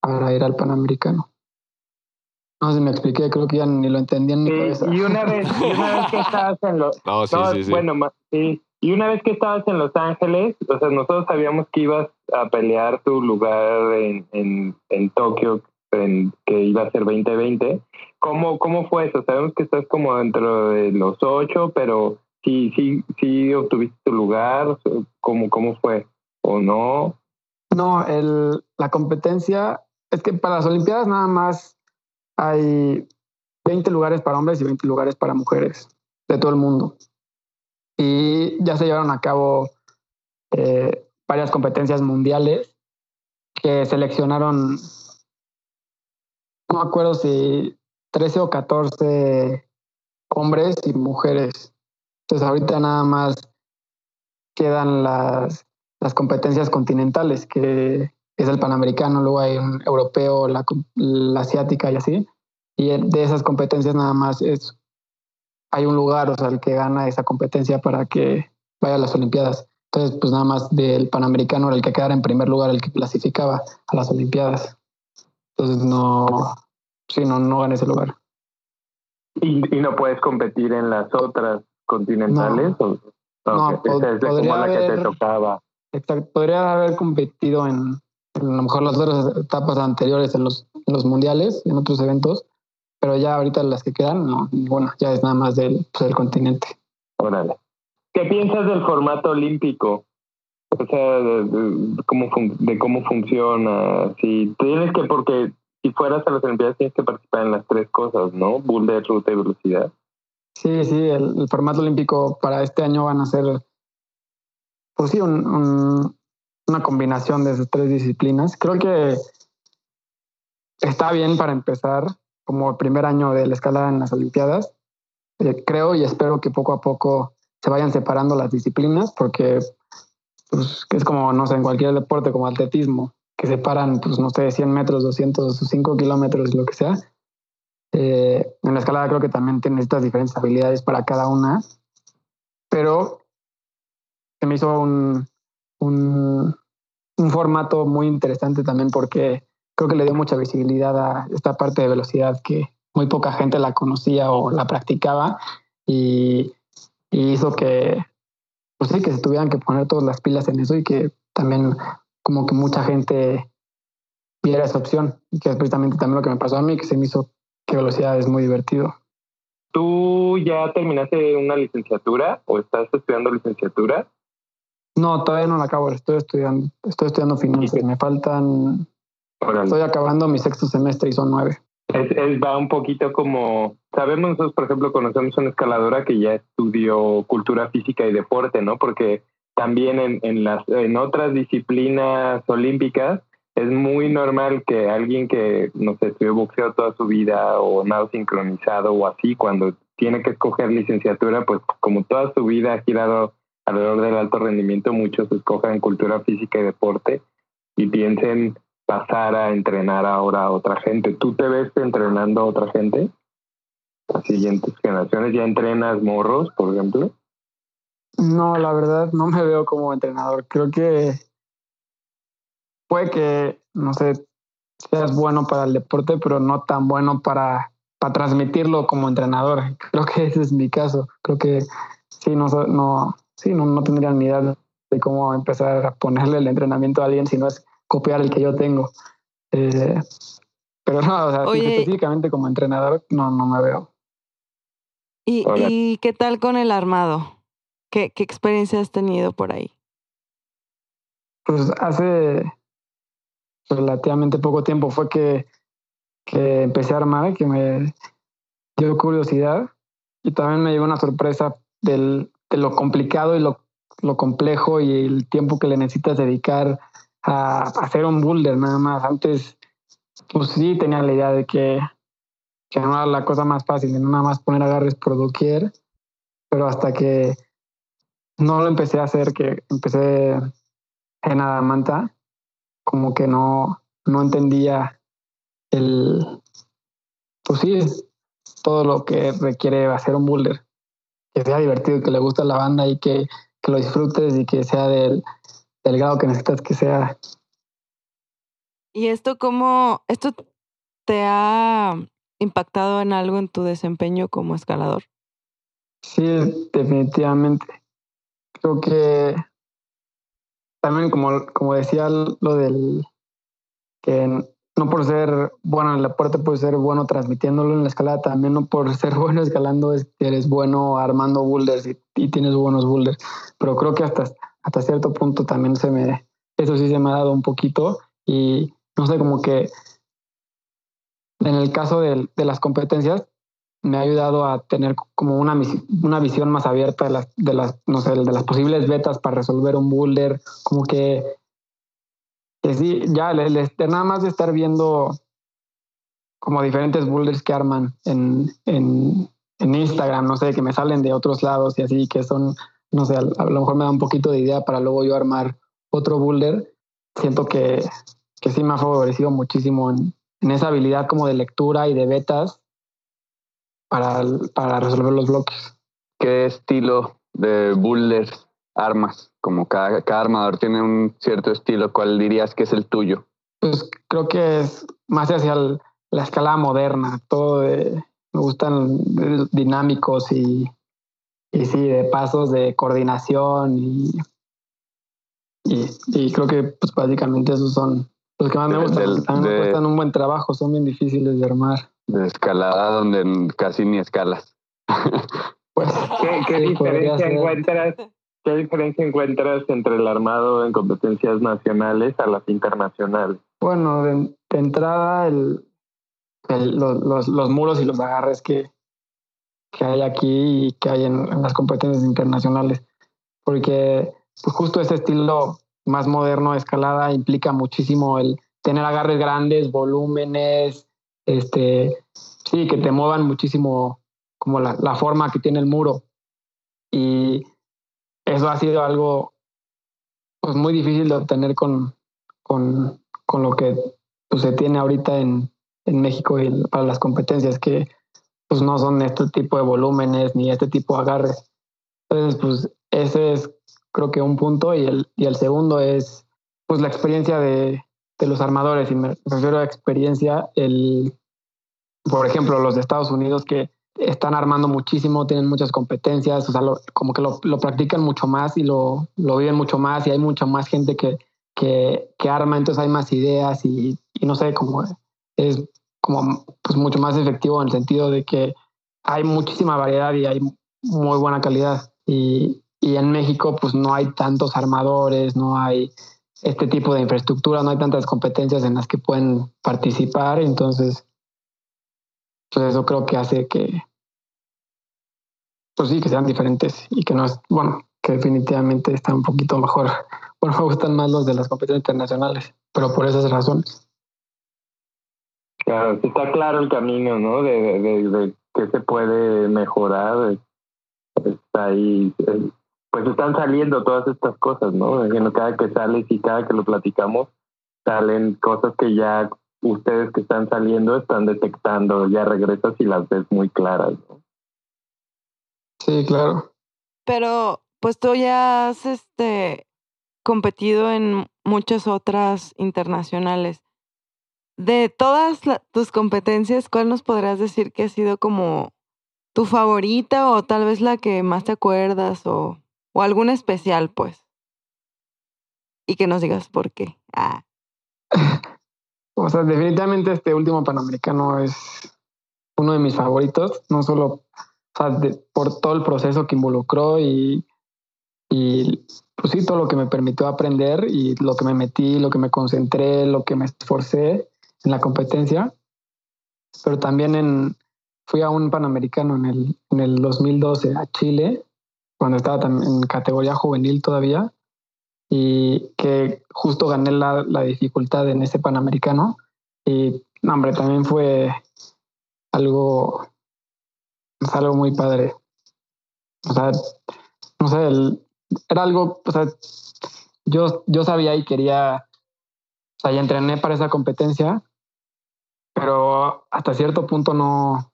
para ir al Panamericano. No sé si me expliqué, creo que ya ni lo entendí en mi
Sí,
cabeza.
y una vez, y una vez que estabas en los,
No, sí,
no,
sí, sí.
bueno, sí. Y una vez que estabas en Los Ángeles, o sea, nosotros sabíamos que ibas a pelear tu lugar en, en, en Tokio, en, que iba a ser 2020. ¿Cómo, ¿Cómo fue eso? Sabemos que estás como dentro de los ocho, pero sí, sí, sí obtuviste tu lugar. ¿Cómo, cómo fue? ¿O no?
No, el, la competencia es que para las Olimpiadas nada más hay 20 lugares para hombres y 20 lugares para mujeres de todo el mundo. Y ya se llevaron a cabo eh, varias competencias mundiales que seleccionaron, no me acuerdo si 13 o 14 hombres y mujeres. Entonces ahorita nada más quedan las, las competencias continentales, que es el panamericano, luego hay un europeo, la, la asiática y así. Y de esas competencias nada más es hay un lugar, o sea, el que gana esa competencia para que vaya a las Olimpiadas. Entonces, pues nada más del Panamericano era el que quedara en primer lugar, el que clasificaba a las Olimpiadas. Entonces no, sí, no, no gané ese lugar.
¿Y, y no puedes competir en las otras continentales? ¿O-
No, pod-
es de
podría
como la que te
haber-
tocaba.
Exacto. Podría haber competido en, en a lo mejor las otras etapas anteriores en los, en los mundiales, en otros eventos, pero ya ahorita las que quedan, no, ninguna, ya es nada más del, pues, del continente.
Órale. ¿Qué piensas del formato olímpico? O sea, de, de cómo, fun- de cómo funciona. Si tienes que, porque si fueras a las Olimpiadas tienes que participar en las tres cosas, ¿no? Boulder, ruta y velocidad.
Sí, sí, el, formato olímpico para este año van a ser, pues sí, un- un- una combinación de esas tres disciplinas. Creo que está bien para empezar como el primer año de la escalada en las Olimpiadas. Eh, creo y espero que poco a poco se vayan separando las disciplinas porque pues, es como, no sé, en cualquier deporte como atletismo, que separan, pues no sé, 100 metros, 200, 5 kilómetros, lo que sea. Eh, en la escalada creo que también tiene estas diferentes habilidades para cada una, pero se me hizo un, un, un formato muy interesante también porque creo que le dio mucha visibilidad a esta parte de velocidad que muy poca gente la conocía o la practicaba y, y hizo que, pues sí, que se tuvieran que poner todas las pilas en eso y que también como que mucha gente viera esa opción y que es precisamente también lo que me pasó a mí, que se me hizo que velocidad es muy divertido.
¿Tú ya terminaste una licenciatura o estás estudiando licenciatura?
No, todavía no la acabo, estoy estudiando, estoy estudiando finanzas. Me faltan,
Órale.
estoy acabando mi sexto semestre y son nueve.
Es, es- va un poquito como, sabemos nosotros, por ejemplo, conocemos una escaladora que ya estudió cultura física y deporte, ¿no? Porque también en, en las en otras disciplinas olímpicas es muy normal que alguien que, no sé, estudió boxeo toda su vida o nado sincronizado o así, cuando tiene que escoger licenciatura, pues como toda su vida ha girado alrededor del alto rendimiento, muchos escogen cultura física y deporte y piensen pasar a entrenar ahora a otra gente. ¿Tú te ves entrenando a otra gente? Las siguientes generaciones, ¿ya entrenas morros, por ejemplo?
No, la verdad no me veo como entrenador. Creo que puede que, no sé, seas bueno para el deporte, pero no tan bueno para, para transmitirlo como entrenador. Creo que ese es mi caso. Creo que sí, no, no, sí, no, no tendría ni idea de cómo empezar a ponerle el entrenamiento a alguien si no es copiar el que yo tengo. Eh, pero no, o sea,
Oye.
específicamente como entrenador no, no me veo.
¿Y,
Hola.
¿Y qué tal con el armado? ¿Qué, ¿Qué experiencia has tenido por ahí?
Pues hace relativamente poco tiempo fue que, que empecé a armar, que me dio curiosidad y también me llegó una sorpresa del, de lo complicado y lo, lo complejo y el tiempo que le necesitas dedicar a, a hacer un boulder nada más. Antes, pues sí tenía la idea de que, que no era la cosa más fácil, de nada más poner agarres por doquier, pero hasta que no lo empecé a hacer, que empecé en Adamanta, como que no, no entendía el, pues sí, todo lo que requiere hacer un boulder. Que sea divertido, que le guste a la banda y que, que lo disfrutes y que sea del, del grado que necesitas que sea.
¿Y esto cómo, esto te ha impactado en algo en tu desempeño como escalador?
Sí, definitivamente. Creo que también como, como decía lo del que no por ser bueno en el deporte puedes ser bueno transmitiéndolo en la escalada, también no por ser bueno escalando es- eres bueno armando boulders y, tienes buenos boulders. Pero creo que hasta, hasta cierto punto también se me, eso sí se me ha dado un poquito y no sé, como que en el caso del- de las competencias me ha ayudado a tener como una, una visión más abierta de las, de las, no sé, de las posibles betas para resolver un boulder, como que, que sí, ya el, el nada más de estar viendo como diferentes boulders que arman en, en, en Instagram, no sé, que me salen de otros lados y así, que son, no sé, a, lo mejor me da un poquito de idea para luego yo armar otro boulder. Siento que, que sí me ha favorecido muchísimo en, en esa habilidad como de lectura y de betas para, para resolver los bloques.
¿Qué estilo de boulders armas? Como cada, cada armador tiene un cierto estilo, ¿cuál dirías que es el tuyo?
Pues creo que es más hacia el- la escala moderna, todo de, me gustan dinámicos y, y sí, de pasos de coordinación y, y, y creo que pues básicamente esos son los que más me gustan,
del-
también me cuestan un buen trabajo, son bien difíciles de armar.
De escalada donde casi ni escalas.
Pues,
¿Qué, qué
Sí, podría
diferencia encuentras? ¿Qué diferencia encuentras entre el armado en competencias nacionales a las internacionales?
Bueno, de, de entrada, el, el- los, los, los muros y los agarres que, que hay aquí y que hay en, en las competencias internacionales. Porque pues, justo ese estilo más moderno de escalada implica muchísimo el tener agarres grandes, volúmenes, este, sí, que te muevan muchísimo como la, la forma que tiene el muro. Y eso ha sido algo pues, muy difícil de obtener con, con, con lo que pues, se tiene ahorita en, en México y para las competencias, que pues no son este tipo de volúmenes ni este tipo de agarres. Entonces, pues ese es creo que un punto y el, y el segundo es pues la experiencia de, de los armadores y me refiero a experiencia, el, por ejemplo, los de Estados Unidos que están armando muchísimo, tienen muchas competencias, o sea, lo- como que lo, lo practican mucho más y lo, lo viven mucho más y hay mucha más gente que, que, que arma, entonces hay más ideas y, y no sé, como es como pues mucho más efectivo en el sentido de que hay muchísima variedad y hay muy buena calidad. Y, y en México pues no hay tantos armadores, no hay este tipo de infraestructura, no hay tantas competencias en las que pueden participar, entonces pues eso creo que hace que pues sí, que sean diferentes y que no es, bueno, que definitivamente están un poquito mejor. Bueno, me gustan más los de las competencias internacionales, pero por esas razones.
Claro, está claro el camino, ¿no? De, de, de, que se puede mejorar. Está ahí, pues están saliendo todas estas cosas, ¿no? Cada que sales y cada que lo platicamos, salen cosas que ya ustedes que están saliendo están detectando, ya regresas y las ves muy claras, ¿no?
Sí, claro.
Pero pues tú ya has este competido en muchas otras internacionales. De todas tus competencias, ¿cuál nos podrás decir que ha sido como tu favorita o tal vez la que más te acuerdas o, o alguna especial, pues? Y que nos digas por qué. Ah.
o sea, definitivamente este último Panamericano es uno de mis favoritos, no solo por todo el proceso que involucró y, y pues todo lo que me permitió aprender y lo que me metí, lo que me concentré, lo que me esforcé en la competencia, pero también en, fui a un Panamericano en el, en el 2012 a Chile, cuando estaba en categoría juvenil todavía, y que justo gané la, la dificultad en ese Panamericano. Y, hombre, también fue algo, algo muy padre. O sea, no sé, el, era algo, o sea, yo, yo sabía y quería, o sea, y entrené para esa competencia, pero hasta cierto punto no,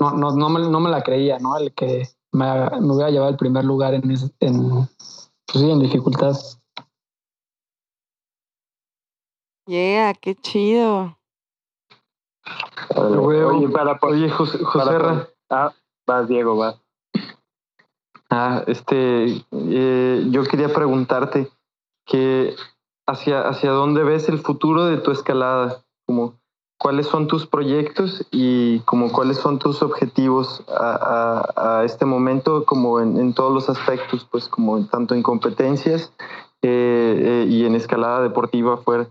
no, no, no, me, no me la creía, ¿no? El que me, me hubiera llevado el primer lugar en, en, pues sí, en dificultad.
Yeah, qué chido.
Oye, para, oye José, José Ah, vas, Diego, vas.
Ah, este, eh, yo quería preguntarte que hacia, hacia dónde ves el futuro de tu escalada, como cuáles son tus proyectos y como cuáles son tus objetivos a, este momento, como en, todos los aspectos, pues como tanto en competencias eh, eh, y en escalada deportiva fuera.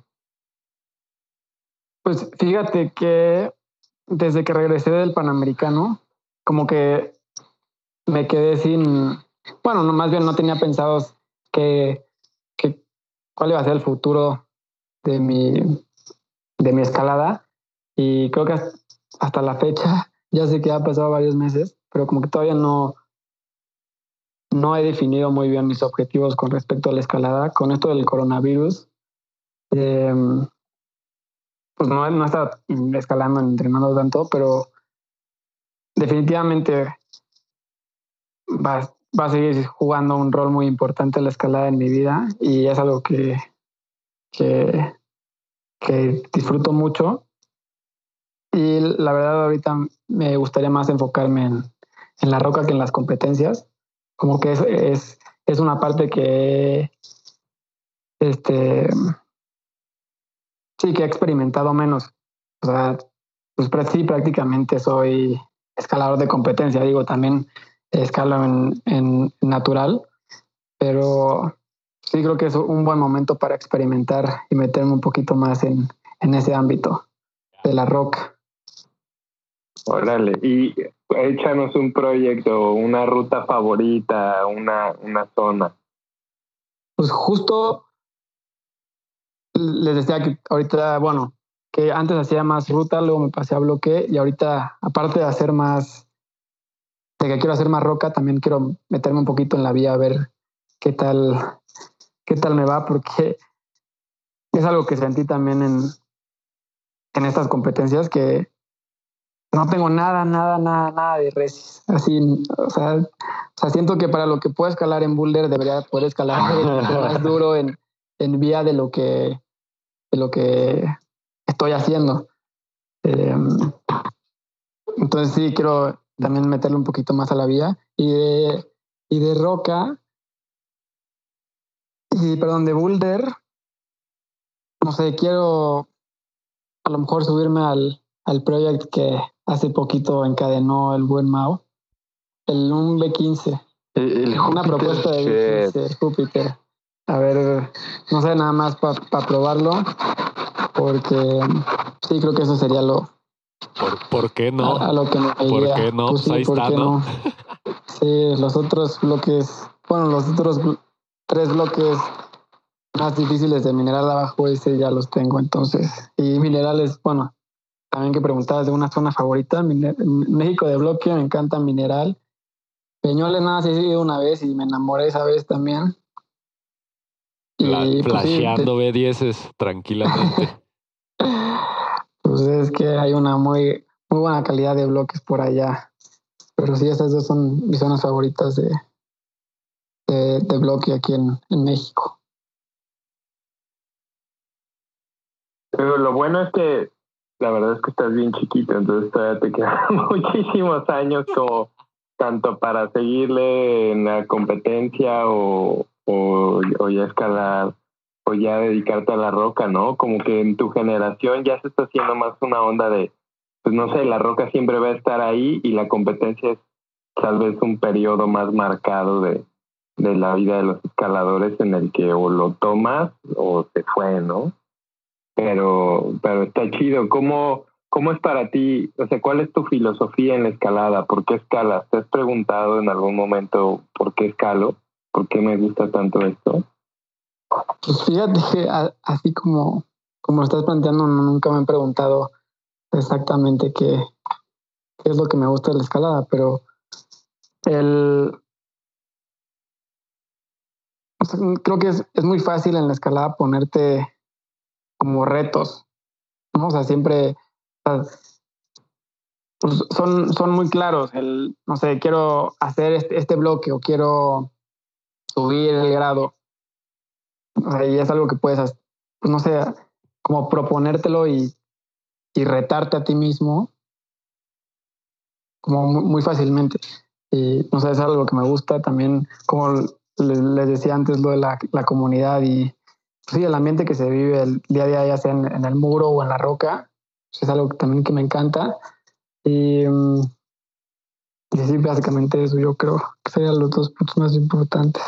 Pues fíjate que desde que regresé del Panamericano, como que me quedé sin, bueno, no, más bien no tenía pensado que, que, cuál iba a ser el futuro de mi, de mi escalada. Y creo que hasta la fecha, ya sé que ha pasado varios meses, pero como que todavía no, no he definido muy bien mis objetivos con respecto a la escalada. Con esto del coronavirus, eh, pues no, no estado escalando, entrenando tanto, pero definitivamente va, va a seguir jugando un rol muy importante la escalada en mi vida y es algo que, que, que disfruto mucho. Y la verdad ahorita me gustaría más enfocarme en, la roca que en las competencias. Como que es, es, es una parte que este sí que he experimentado menos. O sea, pues sí, prácticamente soy escalador de competencia. Digo, también escalo en, en natural, pero sí creo que es un buen momento para experimentar y meterme un poquito más en, en ese ámbito de la roca.
Órale, y échanos un proyecto, una ruta favorita, una, una zona.
Pues justo les decía que ahorita, bueno, que antes hacía más ruta, luego me pasé a bloque y ahorita, aparte de hacer más de que quiero hacer más roca, también quiero meterme un poquito en la vía a ver qué tal, qué tal me va, porque es algo que sentí también en, en estas competencias que no tengo nada, nada, nada, nada de resis. Así, o sea, o sea, siento que para lo que puedo escalar en boulder debería poder escalar más duro en, en vía de lo que de lo que estoy haciendo. Eh, entonces sí quiero también meterle un poquito más a la vía. Y de, y de roca, y perdón, de boulder, no sé, quiero a lo mejor subirme al, al project que hace poquito encadenó el buen Mao, el un B15,
El, el
Una propuesta de
Shed.
bici, sí, Júpiter. A ver, no sé, nada más para probarlo, porque sí, creo que eso sería lo,
¿Por, por qué no?
a, a lo que me
¿Por qué no?
Pues
Pues ahí
¿por
está,
qué
¿no?
Sí, los otros bloques, bueno, los otros tres bloques más difíciles de mineral abajo, ese ya los tengo, entonces. Y minerales, bueno, también que preguntabas de una zona favorita, México de bloque me encanta mineral. Peñoles nada, sí he ido una vez y me enamoré esa vez también. Y, pues, sí,
flasheando B10 tranquilamente.
Pues es que hay una muy, muy buena calidad de bloques por allá. Pero sí, esas dos son mis zonas favoritas de, de, de bloque aquí en, en México.
Pero lo bueno es que la verdad es que estás bien chiquito, entonces todavía te quedan muchísimos años como tanto para seguirle en la competencia o, o, ya escalar o ya dedicarte a la roca, ¿no? Como que en tu generación ya se está haciendo más una onda de, pues no sé, la roca siempre va a estar ahí y la competencia es tal vez un periodo más marcado de, de la vida de los escaladores en el que o lo tomas o se fue, ¿no? Pero pero está chido. ¿Cómo, ¿Cómo es para ti? O sea, ¿cuál es tu filosofía en la escalada? ¿Por qué escalas? ¿Te has preguntado en algún momento por qué escalo? ¿Por qué me gusta tanto esto?
Pues fíjate que así como, como estás planteando, nunca me han preguntado exactamente qué, qué es lo que me gusta de la escalada, pero el... creo que es, es muy fácil en la escalada ponerte como retos, ¿no? O sea, siempre pues son, son muy claros. El, no sé, quiero hacer este, este bloque o quiero subir el grado. O sea, y es algo que puedes, pues no sé, como proponértelo y, y retarte a ti mismo como muy, fácilmente. Y no sé, es algo que me gusta también, como les decía antes, lo de la, la comunidad y sí, el ambiente que se vive el día a día, ya sea en, en el muro o en la roca, pues es algo que también que me encanta. Y, mm, y sí, básicamente eso yo creo que serían los dos puntos más importantes.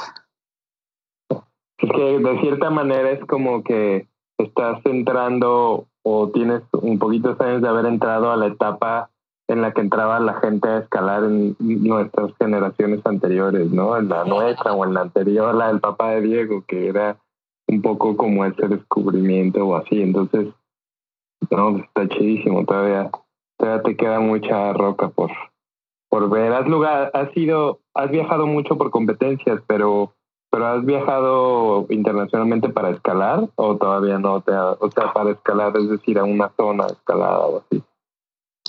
Es que de cierta manera es como que estás entrando o tienes un poquitos años de haber entrado a la etapa en la que entraba la gente a escalar en nuestras generaciones anteriores, ¿no? En la nuestra o en la anterior, la del papá de Diego, que era un poco como ese descubrimiento o así. Entonces, no, está chidísimo. Todavía, todavía te queda mucha roca por, por ver. Has lugar, has ido, has viajado mucho por competencias, pero, pero has viajado internacionalmente para escalar o todavía no te, ha- o sea, para escalar, es decir, a una zona escalada o así.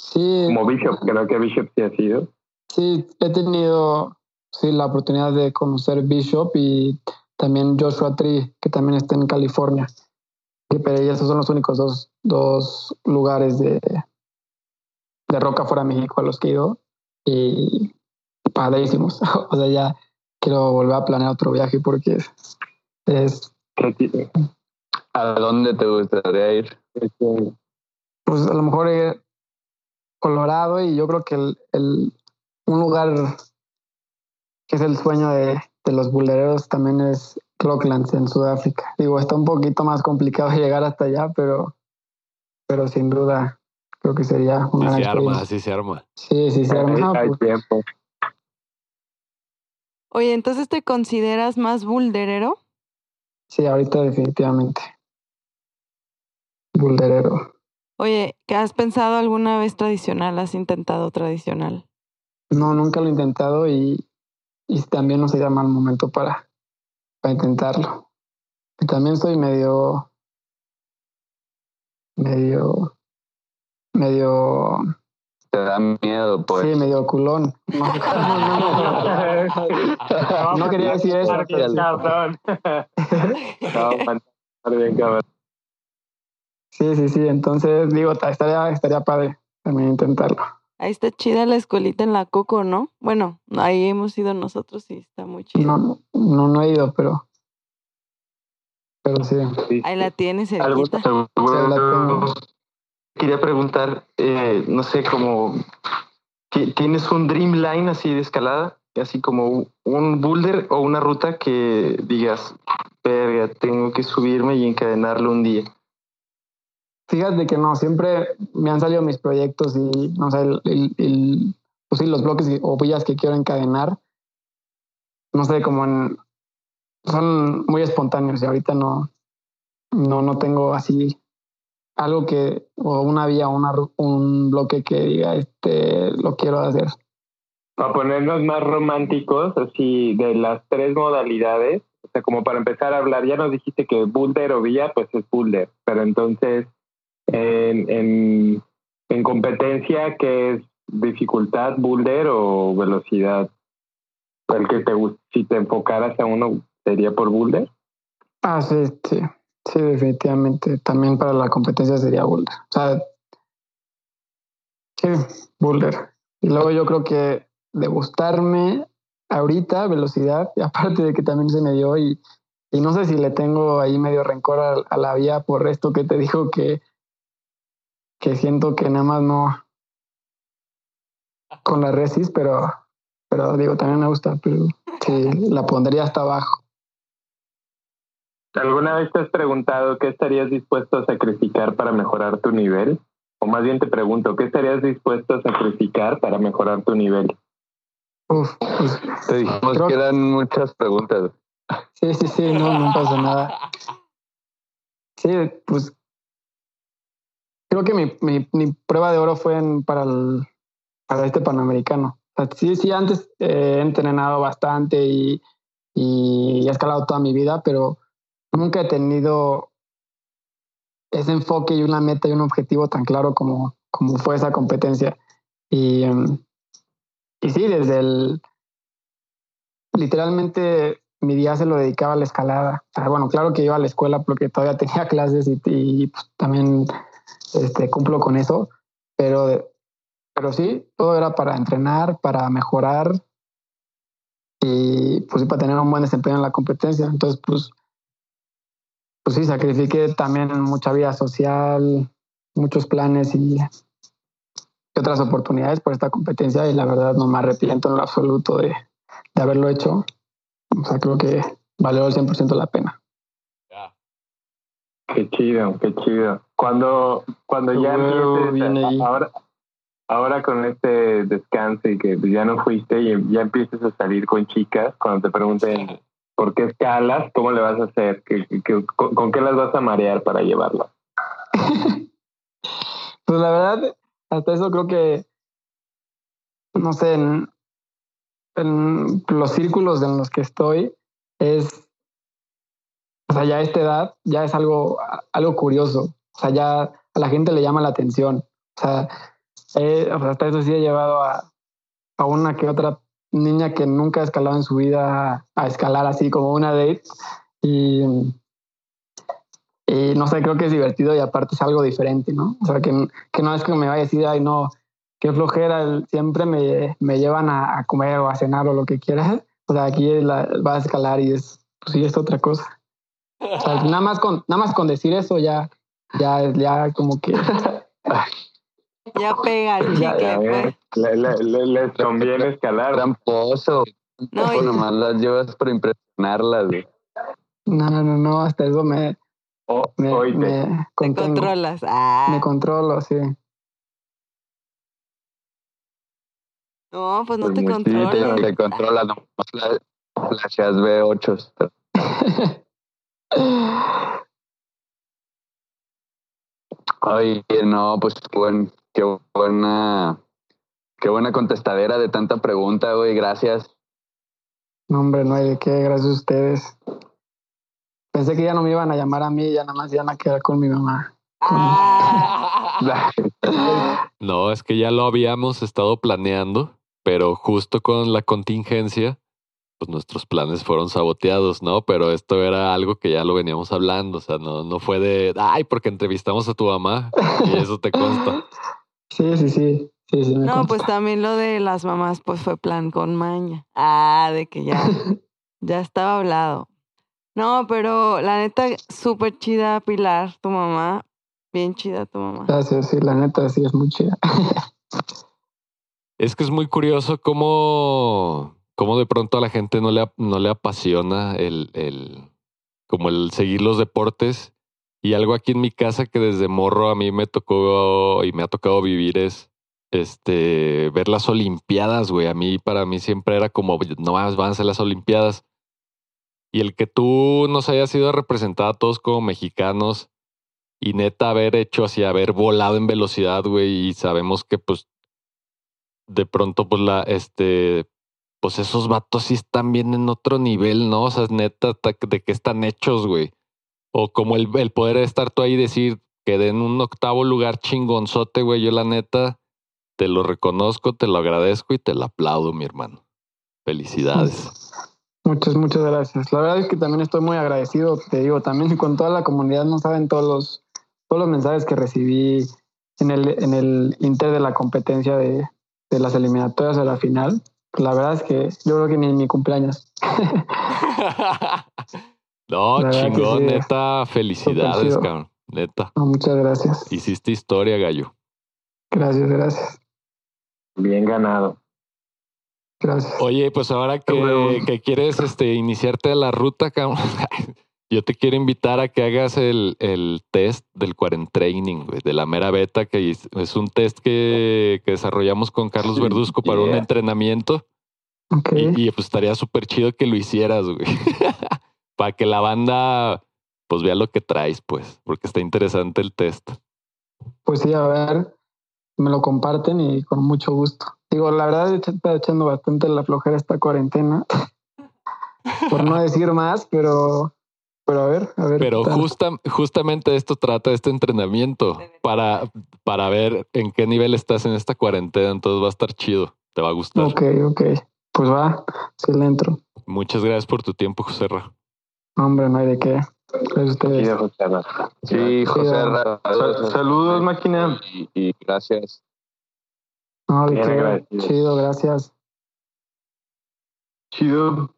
Sí,
Como Bishop, creo que Bishop sí ha sido.
sí, he tenido sí, la oportunidad de conocer Bishop y también Joshua Tree, que también está en California. Pero esos son los únicos dos, dos lugares de, de roca fuera de México a los que he ido. Y padrísimos. o sea, ya quiero volver a planear otro viaje porque es, es
¿Qué ti-
¿A dónde te gustaría ir?
este,
pues a lo mejor eh, Colorado y yo creo que el, el- un lugar que es el sueño de, de los bulereros también es Rocklands en Sudáfrica. Digo, está un poquito más complicado llegar hasta allá, pero, pero sin duda creo que sería una gran
se arma, así se arma.
Sí, sí, sí.
hay,
no,
hay
pues,
tiempo.
Oye, entonces te consideras más bulderero?
sí, ahorita definitivamente. Bulderero.
Oye, ¿qué has pensado alguna vez tradicional? ¿Has intentado tradicional?
No, nunca lo he intentado y, y también no sería mal momento para, para intentarlo. Y también soy medio, medio, medio,
Te da miedo, pues.
sí, medio culón. No, no, no quería decir eso. Sí, sí, sí. Entonces, digo, ta- estaría, estaría padre también intentarlo.
Ahí está chida la escuelita en la Coco, ¿no? Bueno, ahí hemos ido nosotros y está muy chida.
No, no, no he ido, pero, pero sí.
Ahí la tienes cerquita.
seguro.
la tengo.
Quería preguntar, eh, no sé, como, ¿ti- ¿tienes un dream line así de escalada? así como un- un boulder o una ruta que digas, verga, tengo que subirme y encadenarlo un día?
Fíjate que no, siempre me han salido mis proyectos y, no sé, el, el- el- pues los bloques o villas que quiero encadenar, no sé, como en, son muy espontáneos y ahorita no, no, no tengo así algo que, o una vía una, un bloque que diga, este, lo quiero hacer.
Para ponernos más románticos, así de las tres modalidades, o sea, como para empezar a hablar, ya nos dijiste que boulder o vía, pues es boulder, pero entonces en, en, en competencia, ¿qué es dificultad, boulder o velocidad? El que te si te enfocaras a uno, ¿sería por boulder?
Ah, sí, sí, sí, definitivamente. También para la competencia sería Boulder. O sea, sí, Boulder. Y luego yo creo que de gustarme ahorita, velocidad, y aparte de que también se me dio y, y no sé si le tengo ahí medio rencor a, a la vía por esto que te dijo que, que siento que nada más no con la resis, pero, pero digo, también me gusta, pero sí, la pondría hasta abajo.
¿Alguna vez te has preguntado qué estarías dispuesto a sacrificar para mejorar tu nivel? O más bien te pregunto, ¿qué estarías dispuesto a sacrificar para mejorar tu nivel?
Uf, pues,
Te dijimos
Creo-
que eran muchas preguntas.
Sí, sí, sí, no, no pasa nada. Sí, pues creo que mi, mi, prueba de oro fue en, para, el, para este Panamericano. Sí, sí, antes eh, he entrenado bastante y, y he escalado toda mi vida, pero nunca he tenido ese enfoque y una meta y un objetivo tan claro como, como fue esa competencia. Y, em, y sí, desde el... Literalmente mi día se lo dedicaba a la escalada. Bueno, claro que iba a la escuela porque todavía tenía clases y, y, pues, también este, cumplo con eso, pero, pero sí, todo era para entrenar, para mejorar y pues para tener un buen desempeño en la competencia. Entonces, pues, pues sí, sacrifiqué también mucha vida social, muchos planes y, y otras oportunidades por esta competencia y la verdad no me arrepiento en lo absoluto de, de haberlo hecho. O sea, creo que valió el 100% la pena.
Qué chido, qué chido. Cuando, cuando ya empieces, ahora, ahora con este descanso y que pues, ya no fuiste y ya empieces a salir con chicas, cuando te pregunten por qué escalas, ¿cómo le vas a hacer? ¿Qué, qué- con, con qué las vas a marear para llevarlas?
Pues la verdad, hasta eso creo que, no sé, en, en los círculos en los que estoy es, o sea, ya a esta edad ya es algo, algo curioso. O sea, ya a la gente le llama la atención. O sea, eh, hasta eso sí he llevado a, a una que otra niña que nunca ha escalado en su vida a, escalar así como una date. Y, y no sé, creo que es divertido y aparte es algo diferente, ¿no? O sea, que, que no es que me vaya a decir, ay, no, qué flojera, siempre me, me llevan a, a comer o a cenar o lo que quieras. O sea, aquí va a escalar y es, pues sí, es otra cosa. O sea, nada más con, nada más con decir eso ya, ya, ya como que
Ya pega el
Ya,
chicle,
Ya
pues.
le- le- le- les conviene escalar.
Tramposo.
No,
nomás las llevas por impresionarlas, güey.
no, no, no, no, hasta eso me,
O-
me,
oíte,
me
te controlas. Ah.
me controlo, sí.
No, pues no
Pues
te
muy
Sí, te, te controla, nomás fla- flasheas B8. Oye, no, pues qué, buen- qué buena, qué buena contestadera de tanta pregunta, güey. Gracias.
No, hombre, no hay de qué, gracias a ustedes. Pensé que ya no me iban a llamar a mí, ya nada más iban a quedar con mi mamá.
No, es que ya lo habíamos estado planeando, pero justo con la contingencia, pues nuestros planes fueron saboteados, ¿no? Pero esto era algo que ya lo veníamos hablando, o sea, no, no fue de, ay, porque entrevistamos a tu mamá y eso te consta.
Sí, sí, sí. sí, sí me
No,
consta.
pues también lo de las mamás, pues fue plan con maña. Ah, de que ya, ya estaba hablado. No, pero la neta, súper chida, Pilar, tu mamá. Bien chida tu mamá.
Gracias, sí, la neta sí es muy chida.
Es que es muy curioso cómo, cómo de pronto a la gente no le, no le apasiona el, el, como el seguir los deportes. Y algo aquí en mi casa que desde morro a mí me tocó y me ha tocado vivir es este ver las Olimpiadas, güey. A mí, para mí siempre era como, no más van a las Olimpiadas. Y el que tú nos hayas ido a a todos como mexicanos y neta haber hecho así, haber volado en velocidad, güey, y sabemos que pues de pronto pues la, este, pues esos vatos sí están bien en otro nivel, ¿no? O sea, neta, ta- de qué están hechos, güey. O como el, poder estar tú ahí y decir que en un octavo lugar chingonzote, güey, yo la neta te lo reconozco, te lo agradezco y te lo aplaudo, mi hermano. Felicidades.
Muchas, muchas gracias. La verdad es que también estoy muy agradecido, te digo, también con toda la comunidad, no saben todos los, todos los mensajes que recibí en el, en el inter de la competencia de, de las eliminatorias a la final. La verdad es que yo creo que ni en mi cumpleaños.
no, chingón,
sí,
neta, felicidades, cabrón. Neta.
No, muchas gracias.
Hiciste historia, gallo.
Gracias, gracias.
Bien ganado.
Gracias.
Oye, pues ahora que quieres este, iniciarte a la ruta, cabrón, yo te quiero invitar a que hagas el, el test del Quarentraining, güey, de la mera beta, que es, un test que, que desarrollamos con Carlos Verduzco para un entrenamiento. Y, pues estaría súper chido que lo hicieras, güey. para que la banda pues vea lo que traes, pues, porque está interesante el test.
Pues sí, a ver, me lo comparten y con mucho gusto. Digo, la verdad está echando bastante la flojera esta cuarentena. Por no decir más, pero, pero a ver, a ver.
Pero justa, justamente esto trata este entrenamiento, para, para ver en qué nivel estás en esta cuarentena, entonces va a estar chido, te va a gustar.
Ok, ok. Pues va, sí le entro.
Muchas gracias por tu tiempo, José Ra.
Hombre, no hay de qué. Gracias a ustedes.
Chido, José Ra.
Sí, José. Ra-
Sal- saludos, máquina.
Y, y gracias.
No, de qué. Chido, gracias.
Chido.